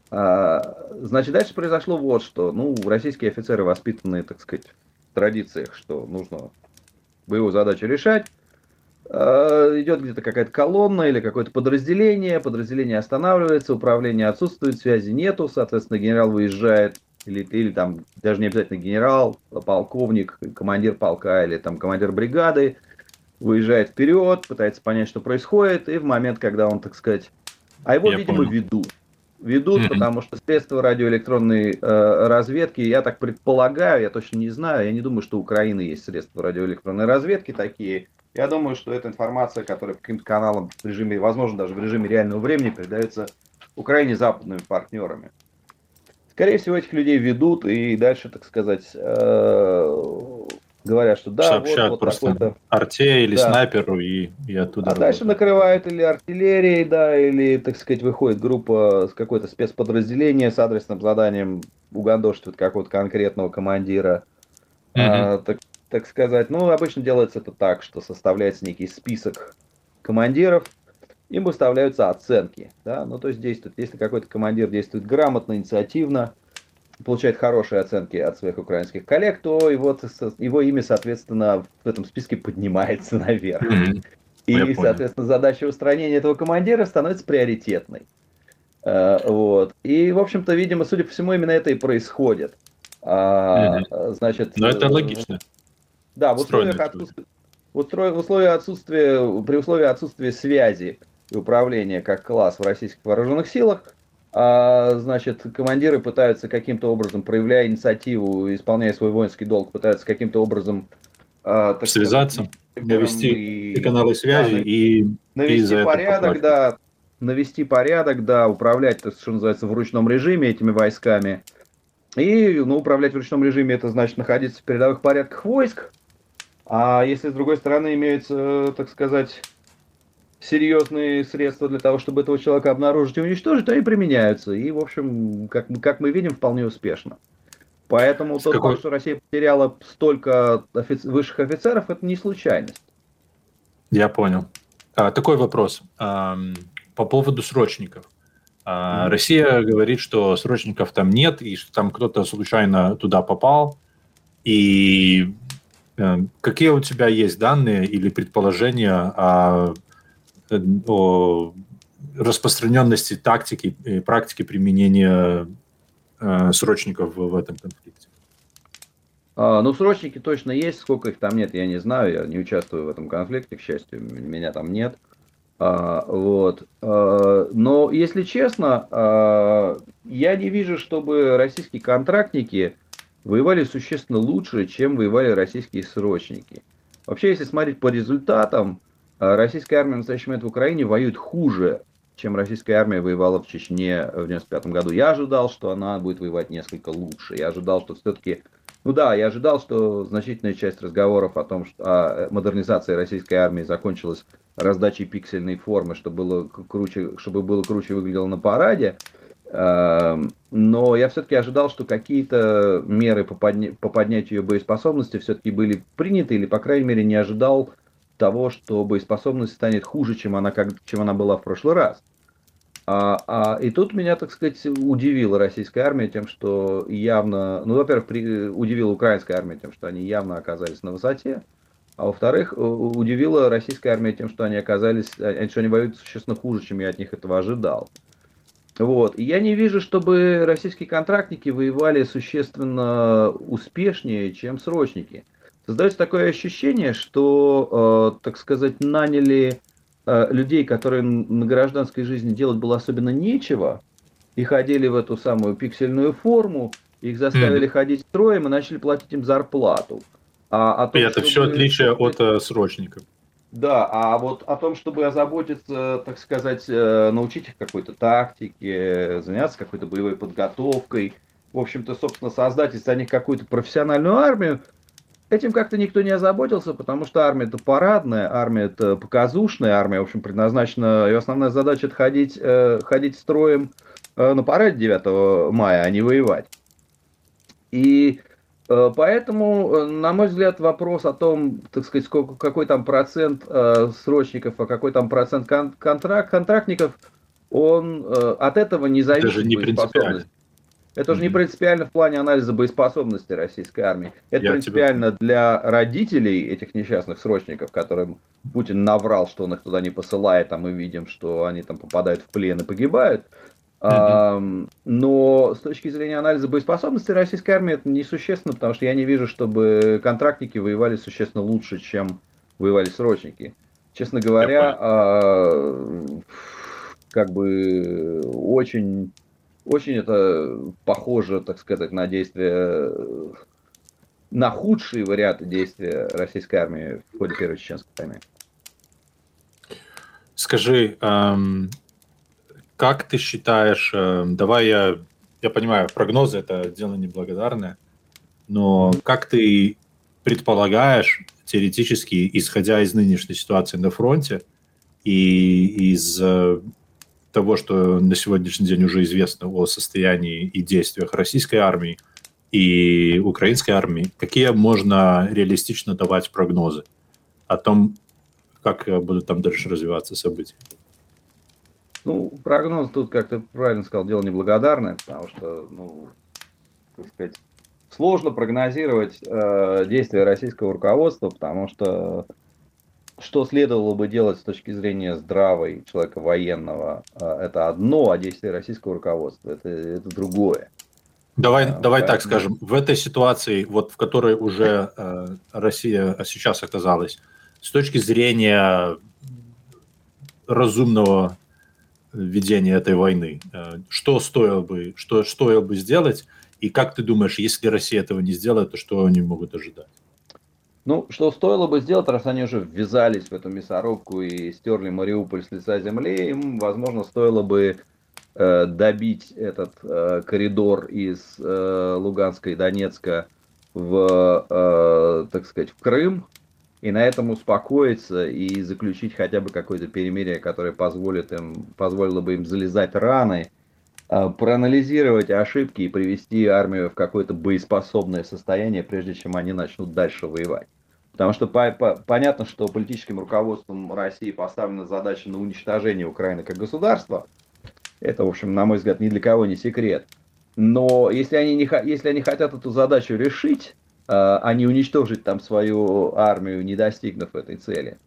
А, значит, дальше произошло вот что. Ну, российские офицеры воспитанные, так сказать, в традициях, что нужно боевую задачу решать. Идет где-то какая-то колонна или какое-то подразделение, подразделение останавливается, управление отсутствует, связи нету, соответственно, генерал выезжает или, или там даже не обязательно генерал, а полковник, командир полка или там командир бригады выезжает вперед, пытается понять, что происходит, и в момент, когда он, так сказать, а его, я видимо, понял. ведут. Ведут, mm-hmm. потому что средства радиоэлектронной э, разведки, я так предполагаю, я точно не знаю, я не думаю, что у Украины есть средства радиоэлектронной разведки такие. Я думаю, что эта информация, которая по каким-то каналам в режиме, возможно, даже в режиме реального времени передается Украине западными партнерами. Скорее всего, этих людей ведут и дальше, так сказать, э, говорят, что да, Сообщают вот, вот просто арте или да. снайперу и, и оттуда. А дальше накрывают или артиллерией, да, или, так сказать, выходит группа с какой-то спецподразделения с адресным заданием угандошить какого-то конкретного командира. Mm-hmm. А, так, так сказать, ну, обычно делается это так, что составляется некий список командиров, им выставляются оценки. Да? Ну, то есть действует, если какой-то командир действует грамотно, инициативно, получает хорошие оценки от своих украинских коллег, то его, его имя, соответственно, в этом списке поднимается наверх. Mm-hmm. И, Я соответственно, понял. задача устранения этого командира становится приоритетной. Uh, вот. И, в общем-то, видимо, судя по всему, именно это и происходит. Mm-hmm. Значит, Но это логично. Да, в условиях, отсутствия, в условиях отсутствия, при условии отсутствия связи и управления как класс в российских вооруженных силах, а, значит, командиры пытаются каким-то образом, проявляя инициативу, исполняя свой воинский долг, пытаются каким-то образом а, так связаться, сказать, навести и, каналы связи да, и навести и порядок, да, навести порядок, да, управлять, так, что называется, в ручном режиме этими войсками. И, ну, управлять в ручном режиме, это значит находиться в передовых порядках войск. А если, с другой стороны, имеется, так сказать, серьезные средства для того, чтобы этого человека обнаружить и уничтожить, они применяются. И, в общем, как, как мы видим, вполне успешно. Поэтому С тот какой... факт, что Россия потеряла столько офици... высших офицеров, это не случайность. Я понял. А, такой вопрос. А, по поводу срочников. А, mm-hmm. Россия говорит, что срочников там нет, и что там кто-то случайно туда попал. И э, какие у тебя есть данные или предположения о распространенности тактики и практики применения э, срочников в этом конфликте? А, ну, срочники точно есть, сколько их там нет, я не знаю, я не участвую в этом конфликте, к счастью, меня там нет. А, вот. А, но, если честно, а, я не вижу, чтобы российские контрактники воевали существенно лучше, чем воевали российские срочники. Вообще, если смотреть по результатам, российская армия в настоящий момент в Украине воюет хуже, чем российская армия воевала в Чечне в 95 году. Я ожидал, что она будет воевать несколько лучше. Я ожидал, что все-таки... Ну да, я ожидал, что значительная часть разговоров о том, что о модернизации российской армии закончилась раздачей пиксельной формы, чтобы было круче, чтобы было круче выглядело на параде. Эм, но я все-таки ожидал, что какие-то меры по, подня... по поднятию ее боеспособности все-таки были приняты, или, по крайней мере, не ожидал того, что боеспособность станет хуже, чем она, как, чем она была в прошлый раз. А, а, и тут меня, так сказать, удивила российская армия тем, что явно, ну, во-первых, при, удивила украинская армия тем, что они явно оказались на высоте, а во-вторых, удивила российская армия тем, что они оказались, а, что они воюют существенно хуже, чем я от них этого ожидал. Вот. И я не вижу, чтобы российские контрактники воевали существенно успешнее, чем срочники. Создается такое ощущение, что, э, так сказать, наняли э, людей, которые на гражданской жизни делать было особенно нечего, и ходили в эту самую пиксельную форму, их заставили mm. ходить строем и начали платить им зарплату. А, а то, и это чтобы... все отличие от э, срочников. Да, а вот о том, чтобы озаботиться, так сказать, э, научить их какой-то тактике, заняться какой-то боевой подготовкой, в общем-то, собственно, создать из них какую-то профессиональную армию, этим как-то никто не озаботился, потому что армия это парадная, армия это показушная, армия, в общем, предназначена, ее основная задача это ходить, э, ходить строем э, на параде 9 мая, а не воевать. И Э, поэтому, э, на мой взгляд, вопрос о том, так сказать, сколько, какой там процент э, срочников, а какой там процент кон- контракт, контрактников, он э, от этого не зависит. Это же не принципиально. Это же не принципиально в плане анализа боеспособности российской армии. Это Я принципиально тебе... для родителей этих несчастных срочников, которым Путин наврал, что он их туда не посылает, а мы видим, что они там попадают в плен и погибают. Mm-hmm. Но с точки зрения анализа боеспособности российской армии это несущественно, потому что я не вижу, чтобы контрактники воевали существенно лучше, чем воевали срочники. Честно говоря, а, как бы очень, очень это похоже, так сказать, на действия, на худшие варианты действия российской армии в ходе Первой Чеченской войны. Скажи, как ты считаешь, э, давай я, я понимаю, прогнозы это дело неблагодарное, но как ты предполагаешь, теоретически, исходя из нынешней ситуации на фронте и из э, того, что на сегодняшний день уже известно о состоянии и действиях российской армии и украинской армии, какие можно реалистично давать прогнозы о том, как будут там дальше развиваться события? Ну, прогноз тут, как ты правильно сказал, дело неблагодарное, потому что, ну, так сказать, сложно прогнозировать э, действия российского руководства, потому что что следовало бы делать с точки зрения здравой человека военного, э, это одно, а действия российского руководства это, это другое. Давай, а, давай так скажем, в этой ситуации, вот в которой уже э, Россия сейчас оказалась, с точки зрения разумного ведения этой войны? Э, что стоило бы, что стоило бы сделать? И как ты думаешь, если Россия этого не сделает, то что они могут ожидать? Ну, что стоило бы сделать, раз они уже ввязались в эту мясорубку и стерли Мариуполь с лица земли, им, возможно, стоило бы э, добить этот э, коридор из э, Луганска и Донецка в, э, так сказать, в Крым, и на этом успокоиться и заключить хотя бы какое-то перемирие, которое позволит им, позволило бы им залезать раны, проанализировать ошибки и привести армию в какое-то боеспособное состояние, прежде чем они начнут дальше воевать. Потому что по, по, понятно, что политическим руководством России поставлена задача на уничтожение Украины как государства. Это, в общем, на мой взгляд, ни для кого не секрет. Но если они, не, если они хотят эту задачу решить, а, а не уничтожить там свою армию, не достигнув этой цели,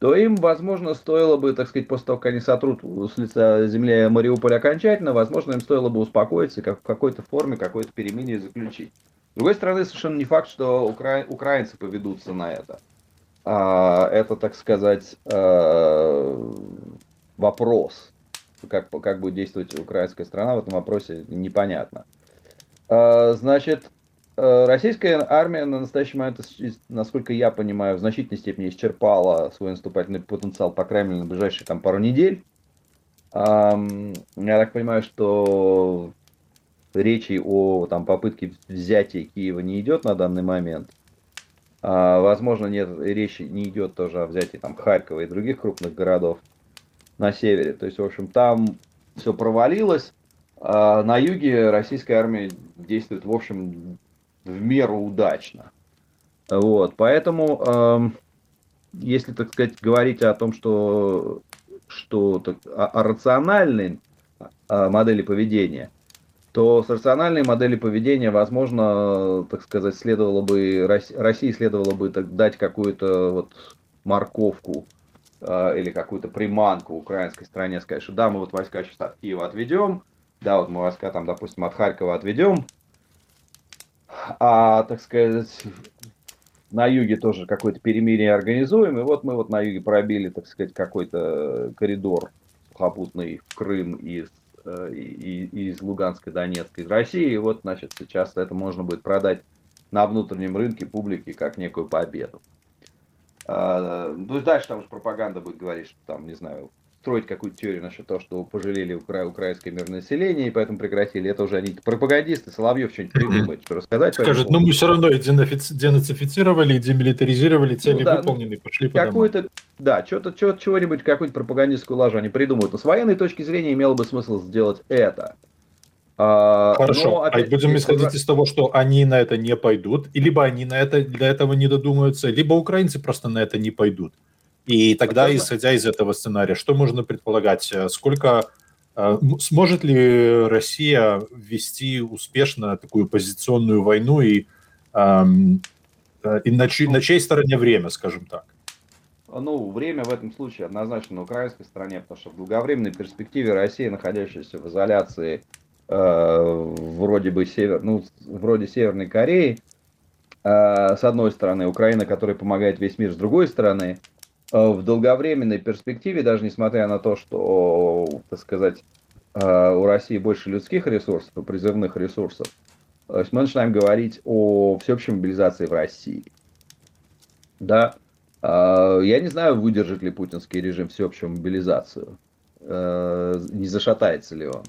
то им, возможно, стоило бы, так сказать, после того, как они сотрут с лица земли Мариуполь окончательно, возможно, им стоило бы успокоиться, как в какой-то форме какое-то перемирие заключить. С другой стороны, совершенно не факт, что укра... украинцы поведутся на это. А, это, так сказать, а, вопрос. Как, как будет действовать украинская страна в этом вопросе, непонятно. А, значит, российская армия на настоящий момент, насколько я понимаю, в значительной степени исчерпала свой наступательный потенциал, по крайней мере, на ближайшие там, пару недель. Я так понимаю, что речи о там, попытке взятия Киева не идет на данный момент. А, возможно, нет, речи не идет тоже о взятии там, Харькова и других крупных городов на севере. То есть, в общем, там все провалилось. А на юге российская армия действует, в общем, в меру удачно. Вот, поэтому, э, если, так сказать, говорить о том, что, что так, о, о рациональной модели поведения, то с рациональной модели поведения, возможно, так сказать, следовало бы, России следовало бы так, дать какую-то вот морковку э, или какую-то приманку украинской стране, сказать, что да, мы вот войска сейчас от Киева отведем, да, вот мы войска там, допустим, от Харькова отведем, а, так сказать, на юге тоже какое-то перемирие организуем, и вот мы вот на юге пробили, так сказать, какой-то коридор сухопутный в Крым из, э, из Луганской, Донецкой, из России, и вот, значит, сейчас это можно будет продать на внутреннем рынке публике как некую победу. А, ну дальше там уж пропаганда будет говорить, что там, не знаю, строить какую-то теорию насчет того, что пожалели укра- украинское мирное население, и поэтому прекратили. Это уже они пропагандисты, Соловьев что-нибудь придумает, что рассказать. Скажет, ну мы все равно денацифицировали, демилитаризировали, цели ну, да, выполнены, ну, пошли по какую-то, Да, что-то, что, чего-нибудь, какую-нибудь пропагандистскую лажу они придумают. Но с военной точки зрения имело бы смысл сделать это. А, Хорошо, но, опять, а будем исходить из того, что они на это не пойдут, и либо они на это для этого не додумаются, либо украинцы просто на это не пойдут. И тогда, Возможно. исходя из этого сценария, что можно предполагать? Э, сколько э, сможет ли Россия вести успешно такую позиционную войну и, эм, э, и на, чь, на чьей стороне время, скажем так? Ну, время в этом случае однозначно на украинской стороне, потому что в долговременной перспективе Россия, находящаяся в изоляции э, вроде бы север, ну, вроде Северной Кореи, э, с одной стороны, Украина, которая помогает весь мир, с другой стороны, в долговременной перспективе, даже несмотря на то, что, так сказать, э, у России больше людских ресурсов и призывных ресурсов, то есть мы начинаем говорить о всеобщей мобилизации в России. Да, э, я не знаю, выдержит ли путинский режим всеобщую мобилизацию, не зашатается ли он.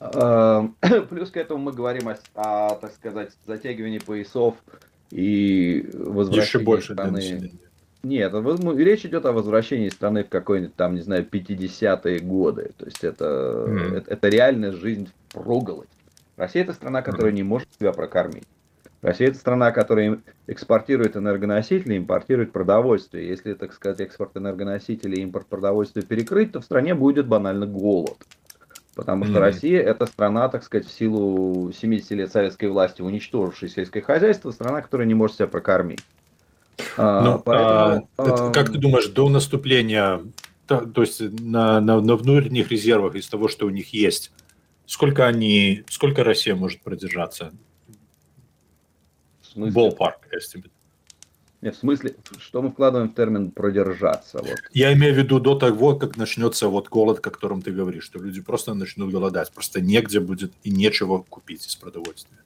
Плюс к этому мы говорим о, о так сказать, затягивании поясов и возвращении Еще больше страны. Нет, ну, речь идет о возвращении страны в какой-нибудь там, не знаю, 50-е годы. То есть это, mm-hmm. это, это реальная жизнь проголодь. Россия это страна, которая mm-hmm. не может себя прокормить. Россия это страна, которая экспортирует энергоносители, импортирует продовольствие. Если, так сказать, экспорт энергоносителей и импорт продовольствия перекрыть, то в стране будет банально голод. Потому что mm-hmm. Россия это страна, так сказать, в силу 70 лет советской власти, уничтожившей сельское хозяйство, страна, которая не может себя прокормить. А, ну, поэтому, а, как ты думаешь, до наступления, то, то есть на, на, на внутренних резервах из того, что у них есть, сколько они, сколько Россия может продержаться? Ballpark estimate. Нет, в смысле, что мы вкладываем в термин продержаться? Вот. Я имею в виду до того, как начнется вот голод, о котором ты говоришь, что люди просто начнут голодать, просто негде будет и нечего купить из продовольствия.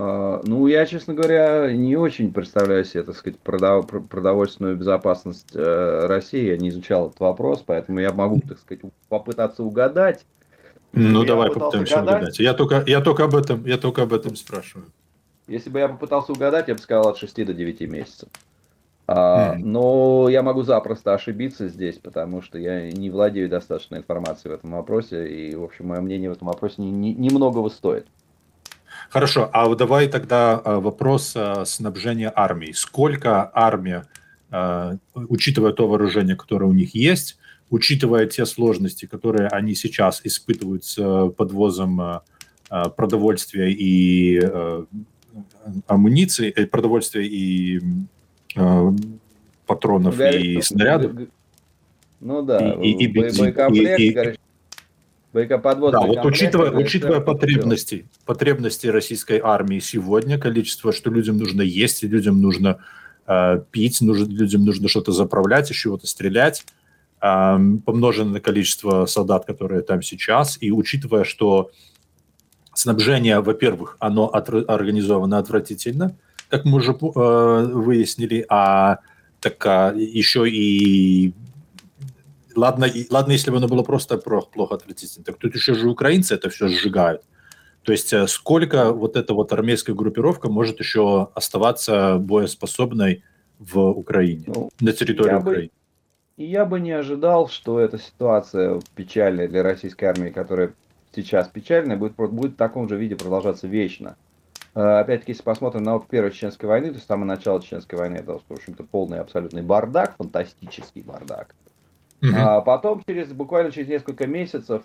А, ну, я, честно говоря, не очень представляю себе, так сказать, продовольственную безопасность э, России. Я не изучал этот вопрос, поэтому я могу, так сказать, попытаться угадать. Ну, я давай попытаемся угадать. Я только, я, только об этом, я только об этом спрашиваю. Если бы я попытался угадать, я бы сказал от 6 до 9 месяцев. А, mm. Но я могу запросто ошибиться здесь, потому что я не владею достаточной информацией в этом вопросе, и, в общем, мое мнение в этом вопросе немногого не, не стоит. Хорошо, а давай тогда а, вопрос а, снабжения армии. Сколько армия, а, учитывая то вооружение, которое у них есть, учитывая те сложности, которые они сейчас испытывают с подвозом продовольствия и амуниции, э, продовольствия и патронов Говорит, и снарядов. Ну да, и, и, боекомплект, и, и, Боекоподводный да, вот учитывая, учитывая потребности, потребности российской армии сегодня, количество, что людям нужно есть, людям нужно э, пить, нужно, людям нужно что-то заправлять, еще чего-то стрелять, э, помноженное на количество солдат, которые там сейчас, и учитывая, что снабжение, во-первых, оно от, организовано отвратительно, как мы уже э, выяснили, а так а, еще и ладно, ладно, если бы оно было просто плохо отвратительно, так тут еще же украинцы это все сжигают. То есть э, сколько вот эта вот армейская группировка может еще оставаться боеспособной в Украине, ну, на территории я Украины? Бы, я бы не ожидал, что эта ситуация печальная для российской армии, которая сейчас печальная, будет, будет в таком же виде продолжаться вечно. Э, опять-таки, если посмотрим на опыт Первой Чеченской войны, то есть самое начало Чеченской войны, это, в общем-то, полный абсолютный бардак, фантастический бардак. Uh-huh. А потом, через, буквально через несколько месяцев,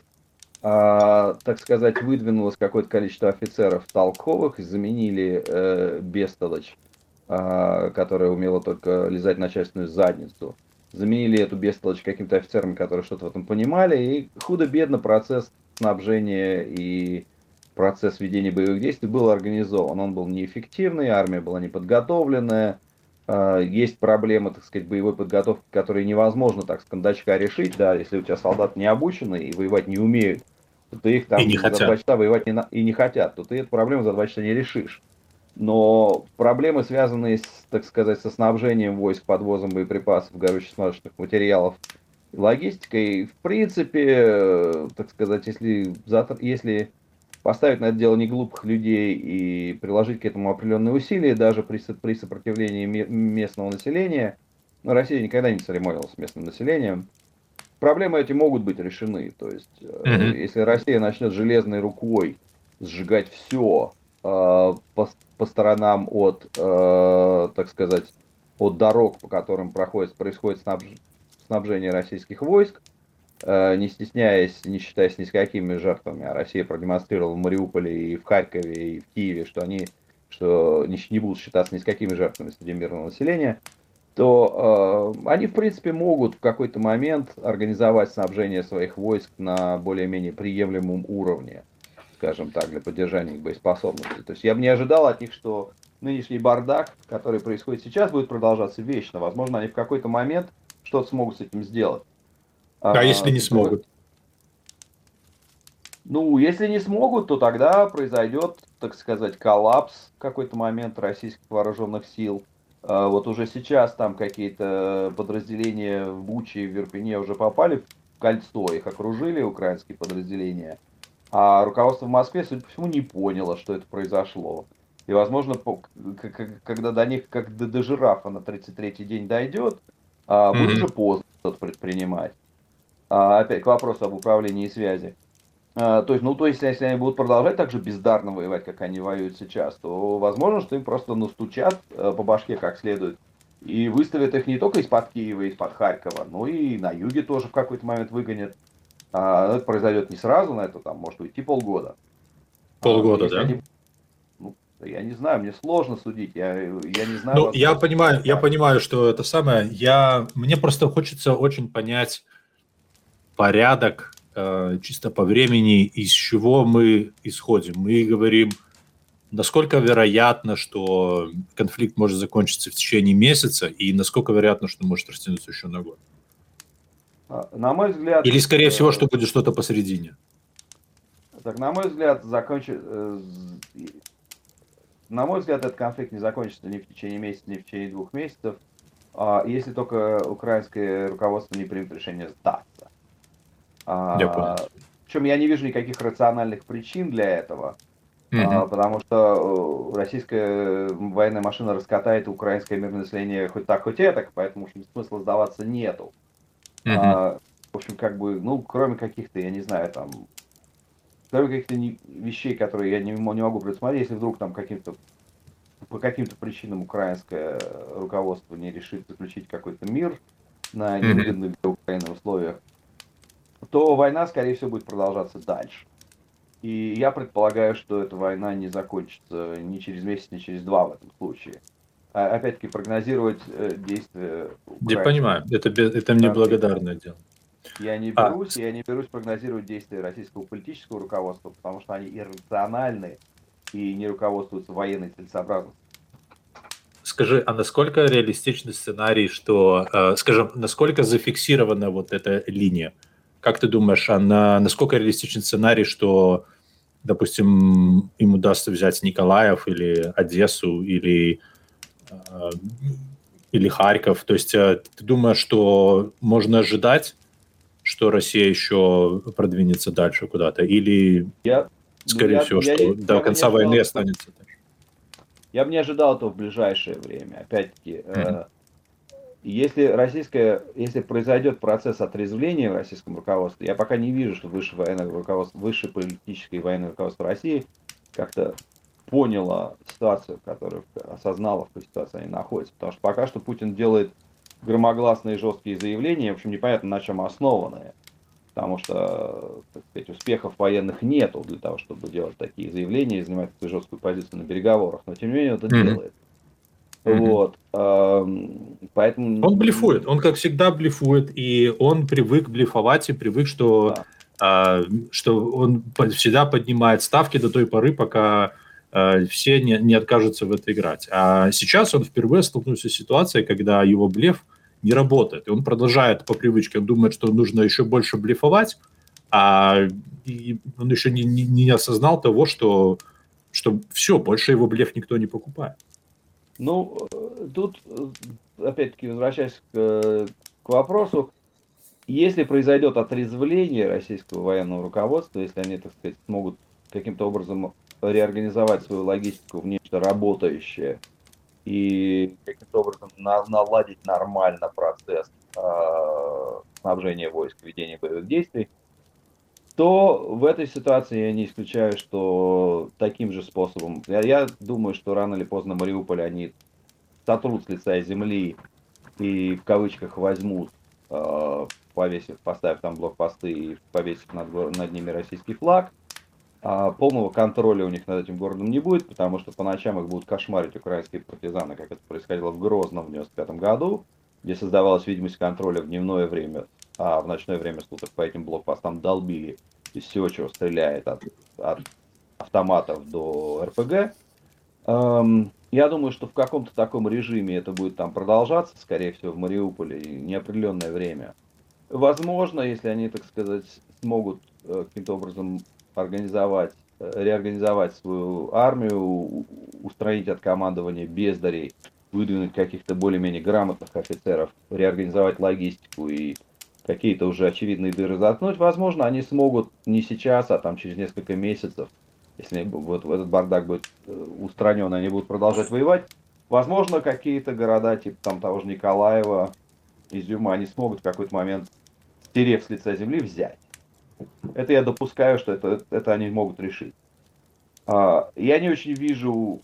а, так сказать, выдвинулось какое-то количество офицеров толковых, заменили э, Бестолочь, а, которая умела только лизать начальственную задницу. Заменили эту Бестолочь каким-то офицерами, которые что-то в этом понимали, и худо-бедно процесс снабжения и процесс ведения боевых действий был организован. Он был неэффективный, армия была неподготовленная, есть проблемы, так сказать, боевой подготовки, которые невозможно так с кондачка решить, да, если у тебя солдат не обучены и воевать не умеют, то ты их там и не за хотят. два часа воевать не, и не хотят, то ты эту проблему за два часа не решишь. Но проблемы, связанные, с, так сказать, со снабжением войск, подвозом боеприпасов, горюче-смазочных материалов, логистикой, в принципе, так сказать, если, если поставить на это дело не глупых людей и приложить к этому определенные усилия, даже при, при сопротивлении местного населения, но Россия никогда не церемонилась с местным населением, проблемы эти могут быть решены. То есть, mm-hmm. если Россия начнет железной рукой сжигать все э, по, по сторонам от, э, так сказать, от дорог, по которым проходит, происходит снабж, снабжение российских войск, э, не стесняясь, не считаясь ни с какими жертвами, а Россия продемонстрировала в Мариуполе и в Харькове и в Киеве, что они что не, не будут считаться ни с какими жертвами среди мирного населения, то э, они, в принципе, могут в какой-то момент организовать снабжение своих войск на более-менее приемлемом уровне, скажем так, для поддержания их боеспособности. То есть я бы не ожидал от них, что нынешний бардак, который происходит сейчас, будет продолжаться вечно. Возможно, они в какой-то момент что-то смогут с этим сделать. А, а если не смогут? Ну, если не смогут, то тогда произойдет, так сказать, коллапс в какой-то момент российских вооруженных сил а вот уже сейчас там какие-то подразделения в Буче и в Верпене уже попали в кольцо, их окружили украинские подразделения. А руководство в Москве, судя по всему, не поняло, что это произошло. И, возможно, когда до них, как до, до жирафа на 33-й день дойдет, mm-hmm. будет уже поздно что-то предпринимать. А, опять к вопросу об управлении и связи. А, то есть, ну, то есть, если они будут продолжать так же бездарно воевать, как они воюют сейчас, то возможно, что им просто настучат э, по башке как следует и выставят их не только из-под Киева, из-под Харькова, но и на юге тоже в какой-то момент выгонят. А это произойдет не сразу, на это там может уйти полгода. Полгода, а, да? Они, ну, я не знаю, мне сложно судить, я, я не знаю. Ну, я понимаю, я понимаю, что это самое. Я, мне просто хочется очень понять порядок Э, чисто по времени, из чего мы исходим. Мы говорим, насколько вероятно, что конфликт может закончиться в течение месяца, и насколько вероятно, что может растянуться еще на год. А, на мой взгляд... Или, скорее всего, что будет что-то посередине. Так, на мой взгляд, закончит... Э, на мой взгляд, этот конфликт не закончится ни в течение месяца, ни в течение двух месяцев, а, если только украинское руководство не примет решение сдаться. А, я понял. Причем я не вижу никаких рациональных причин для этого, mm-hmm. потому что э, российская военная машина раскатает украинское мирное население хоть так, хоть это, поэтому смысла сдаваться нету. Mm-hmm. А, в общем, как бы, ну, кроме каких-то, я не знаю, там, кроме каких-то вещей, которые я не, не могу предусмотреть, если вдруг там каким-то по каким-то причинам украинское руководство не решит заключить какой-то мир на невыгодных для Украины условиях, то война, скорее всего, будет продолжаться дальше. И я предполагаю, что эта война не закончится ни через месяц, ни через два в этом случае. А, опять-таки, прогнозировать э, действия... Я понимаю, это, это мне благодарное дело. Я не а. берусь, а. я не берусь прогнозировать действия российского политического руководства, потому что они иррациональны и не руководствуются военной целесообразностью. Скажи, а насколько реалистичный сценарий, что, э, скажем, насколько зафиксирована вот эта линия? Как ты думаешь, а на, насколько реалистичен сценарий, что, допустим, им удастся взять Николаев или Одессу или, э, или Харьков? То есть э, ты думаешь, что можно ожидать, что Россия еще продвинется дальше куда-то? Или, я, скорее я, всего, я, что я, до я конца войны останется? Я бы не ожидал этого в ближайшее время. Опять-таки, mm-hmm. Если российское, если произойдет процесс отрезвления в российском руководстве, я пока не вижу, что высшее военное руководство, высшее политическое и военное руководство России как-то поняло ситуацию, которую осознало, в какой ситуации они находятся. Потому что пока что Путин делает громогласные жесткие заявления, в общем, непонятно на чем основанные. потому что, так сказать, успехов военных нету для того, чтобы делать такие заявления и занимать такую жесткую позицию на переговорах, но тем не менее это mm-hmm. делает. Mm-hmm. Вот, поэтому... Он блефует, он как всегда блефует, и он привык блефовать и привык, что, да. а, что он всегда поднимает ставки до той поры, пока а, все не, не откажутся в это играть. А сейчас он впервые столкнулся с ситуацией, когда его блеф не работает. И он продолжает по привычке, он думает, что нужно еще больше блефовать, а он еще не, не, не осознал того, что, что все, больше его блеф никто не покупает. Ну, э, тут, э, опять-таки, возвращаясь к, к вопросу, если произойдет отрезвление российского военного руководства, если они, так сказать, смогут каким-то образом реорганизовать свою логистику в нечто работающее, и каким-то образом на, наладить нормально процесс э, снабжения войск, ведения боевых действий, то в этой ситуации я не исключаю, что таким же способом, я, я думаю, что рано или поздно Мариуполь они сотрут с лица земли и в кавычках возьмут, э, повесив, поставив там блокпосты и повесив над, над ними российский флаг – а полного контроля у них над этим городом не будет, потому что по ночам их будут кошмарить украинские партизаны, как это происходило в Грозном в 95 году, где создавалась видимость контроля в дневное время, а в ночное время суток по этим блокпостам долбили из всего, чего стреляет от, от автоматов до РПГ. Эм, я думаю, что в каком-то таком режиме это будет там продолжаться, скорее всего, в Мариуполе, неопределенное время. Возможно, если они, так сказать, смогут э, каким-то образом организовать, э, реорганизовать свою армию, устранить от командования бездарей, выдвинуть каких-то более-менее грамотных офицеров, реорганизовать логистику и какие-то уже очевидные дыры заткнуть, возможно, они смогут не сейчас, а там через несколько месяцев, если вот этот бардак будет э, устранен, они будут продолжать воевать, возможно, какие-то города, типа там того же Николаева, Изюма, они смогут в какой-то момент, стерев с лица земли, взять. Это я допускаю, что это, это они могут решить. А, я не очень вижу,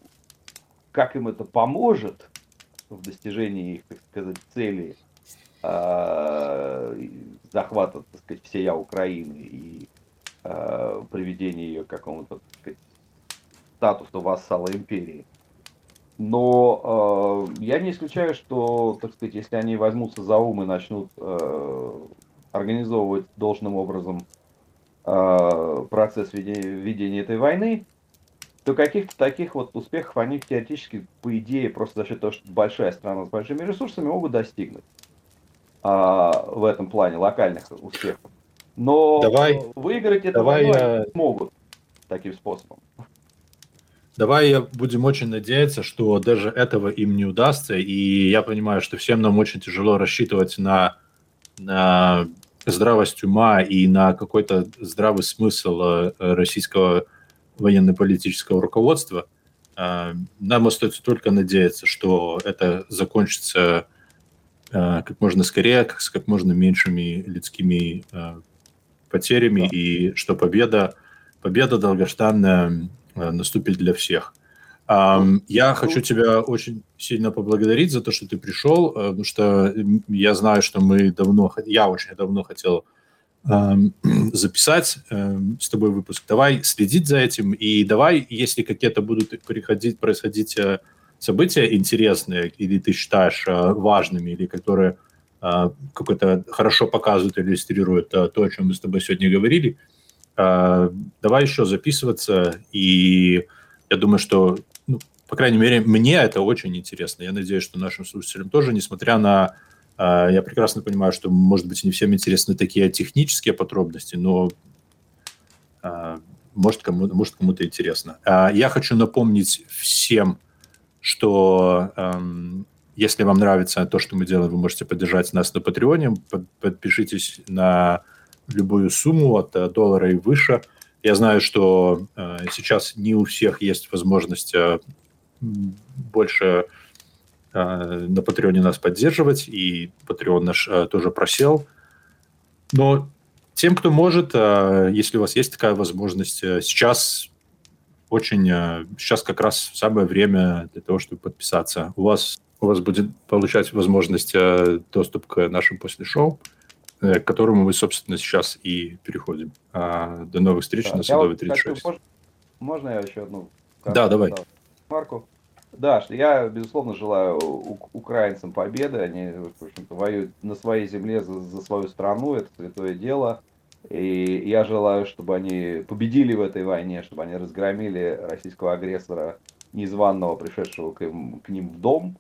как им это поможет в достижении их, так сказать, цели а, захвата, так сказать, всея Украины и а, приведения ее к какому-то, статусу вассала империи. Но э, я не исключаю, что, так сказать, если они возьмутся за ум и начнут э, организовывать должным образом Э, процесс ведения, ведения этой войны, то каких-то таких вот успехов они теоретически, по идее, просто за счет того, что большая страна с большими ресурсами, могут достигнуть а, в этом плане локальных успехов. Но давай, выиграть это давай я... могут таким способом. Давай я будем очень надеяться, что даже этого им не удастся. И я понимаю, что всем нам очень тяжело рассчитывать на, на здравость ума и на какой-то здравый смысл э, российского военно-политического руководства, э, нам остается только надеяться, что это закончится как можно скорее, с как можно меньшими людскими потерями, и что победа, победа долгожданная наступит для всех. Я хочу тебя очень сильно поблагодарить за то, что ты пришел, потому что я знаю, что мы давно, я очень давно хотел записать с тобой выпуск. Давай следить за этим, и давай, если какие-то будут приходить, происходить э, события интересные, или ты считаешь э, важными, или которые какой-то хорошо показывают, иллюстрируют то, о чем мы с тобой сегодня говорили, давай еще записываться, и я думаю, что ну, по крайней мере, мне это очень интересно. Я надеюсь, что нашим слушателям тоже, несмотря на... Э, я прекрасно понимаю, что, может быть, не всем интересны такие технические подробности, но э, может, кому, может кому-то интересно. Э, я хочу напомнить всем, что э, если вам нравится то, что мы делаем, вы можете поддержать нас на Патреоне. Под, подпишитесь на любую сумму от доллара и выше – я знаю, что э, сейчас не у всех есть возможность э, больше э, на Патреоне нас поддерживать, и Патреон наш э, тоже просел. Но тем, кто может, э, если у вас есть такая возможность, э, сейчас очень, э, сейчас как раз самое время для того, чтобы подписаться. У вас, у вас будет получать возможность э, доступ к нашим после шоу к которому мы, собственно, сейчас и переходим. А, до новых встреч да, на Садовой 36. Хочу, можно я еще одну? Да, давай. Марку. Да, что я, безусловно, желаю украинцам победы. Они, в общем-то, воюют на своей земле за, за свою страну. Это святое дело. И я желаю, чтобы они победили в этой войне, чтобы они разгромили российского агрессора, незваного, пришедшего к, им, к ним в дом.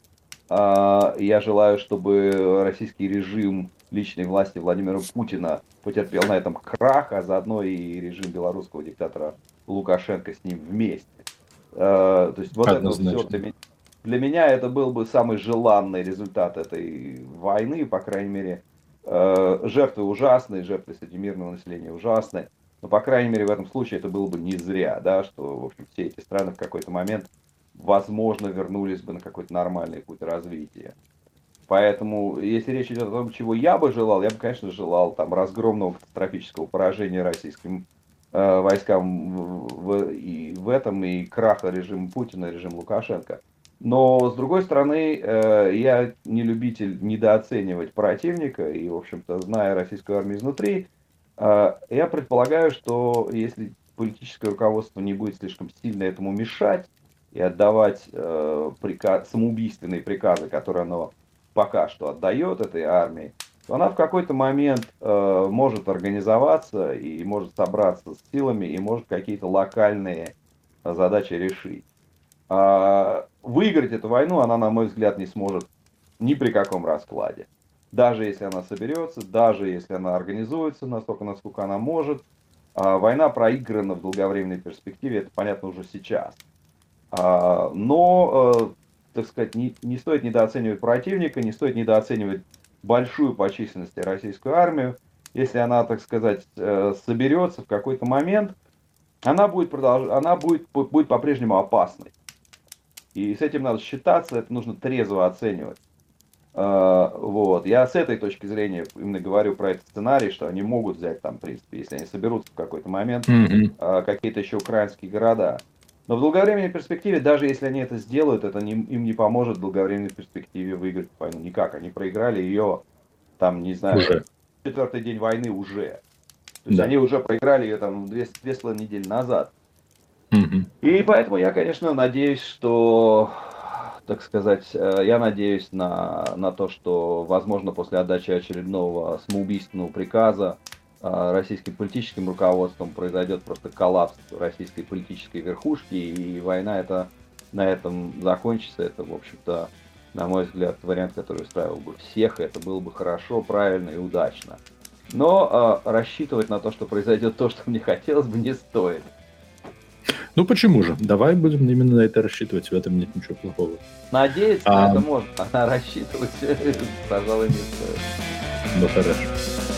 А, я желаю, чтобы российский режим личной власти Владимира Путина потерпел на этом крах, а заодно и режим белорусского диктатора Лукашенко с ним вместе. Э, то есть вот это все для меня, для меня это был бы самый желанный результат этой войны, по крайней мере, жертвы ужасные, жертвы среди мирного населения ужасные, но, по крайней мере, в этом случае это было бы не зря, да, что, в общем, все эти страны в какой-то момент, возможно, вернулись бы на какой-то нормальный путь развития. Поэтому, если речь идет о том, чего я бы желал, я бы, конечно, желал там разгромного катастрофического поражения российским Э, войскам в, и в этом, и краха режима Путина, режима Лукашенко. Но, с другой стороны, э, я не любитель недооценивать противника, и, в общем-то, зная российскую армию изнутри, э, я предполагаю, что если политическое руководство не будет слишком сильно этому мешать и отдавать приказ, самоубийственные приказы, которые оно пока что отдает этой армии, то она в какой-то момент э, может организоваться и может собраться с силами и может какие-то локальные задачи решить. А выиграть эту войну она, на мой взгляд, не сможет ни при каком раскладе. Даже если она соберется, даже если она организуется настолько, насколько она может, а война проиграна в долговременной перспективе, это понятно уже сейчас. А, но, э, так сказать, не, не стоит недооценивать противника, не стоит недооценивать большую по численности российскую армию, если она, так сказать, э, соберется в какой-то момент, она будет, продолж... она будет, будет по-прежнему опасной. И с этим надо считаться, это нужно трезво оценивать. Э, вот. Я с этой точки зрения именно говорю про этот сценарий, что они могут взять там, в принципе, если они соберутся в какой-то момент, mm-hmm. какие-то еще украинские города. Но в долговременной перспективе, даже если они это сделают, это не, им не поможет в долговременной перспективе выиграть войну. Никак. Они проиграли ее, там, не знаю, уже. четвертый день войны уже. То есть да. они уже проиграли ее там две, две с половиной недели назад. И поэтому я, конечно, надеюсь, что, так сказать, э, я надеюсь на, на то, что, возможно, после отдачи очередного самоубийственного приказа а, российским политическим руководством произойдет просто коллапс российской политической верхушки, и война это на этом закончится. Это, в общем-то, на мой взгляд, вариант, который устраивал бы всех, и это было бы хорошо, правильно и удачно. Но э, рассчитывать на то, что произойдет то, что мне хотелось бы, не стоит. Ну почему же? Давай будем именно на это рассчитывать, в этом нет ничего плохого. Надеяться а... на это можно, а рассчитывать, пожалуй, не стоит. Ну хорошо.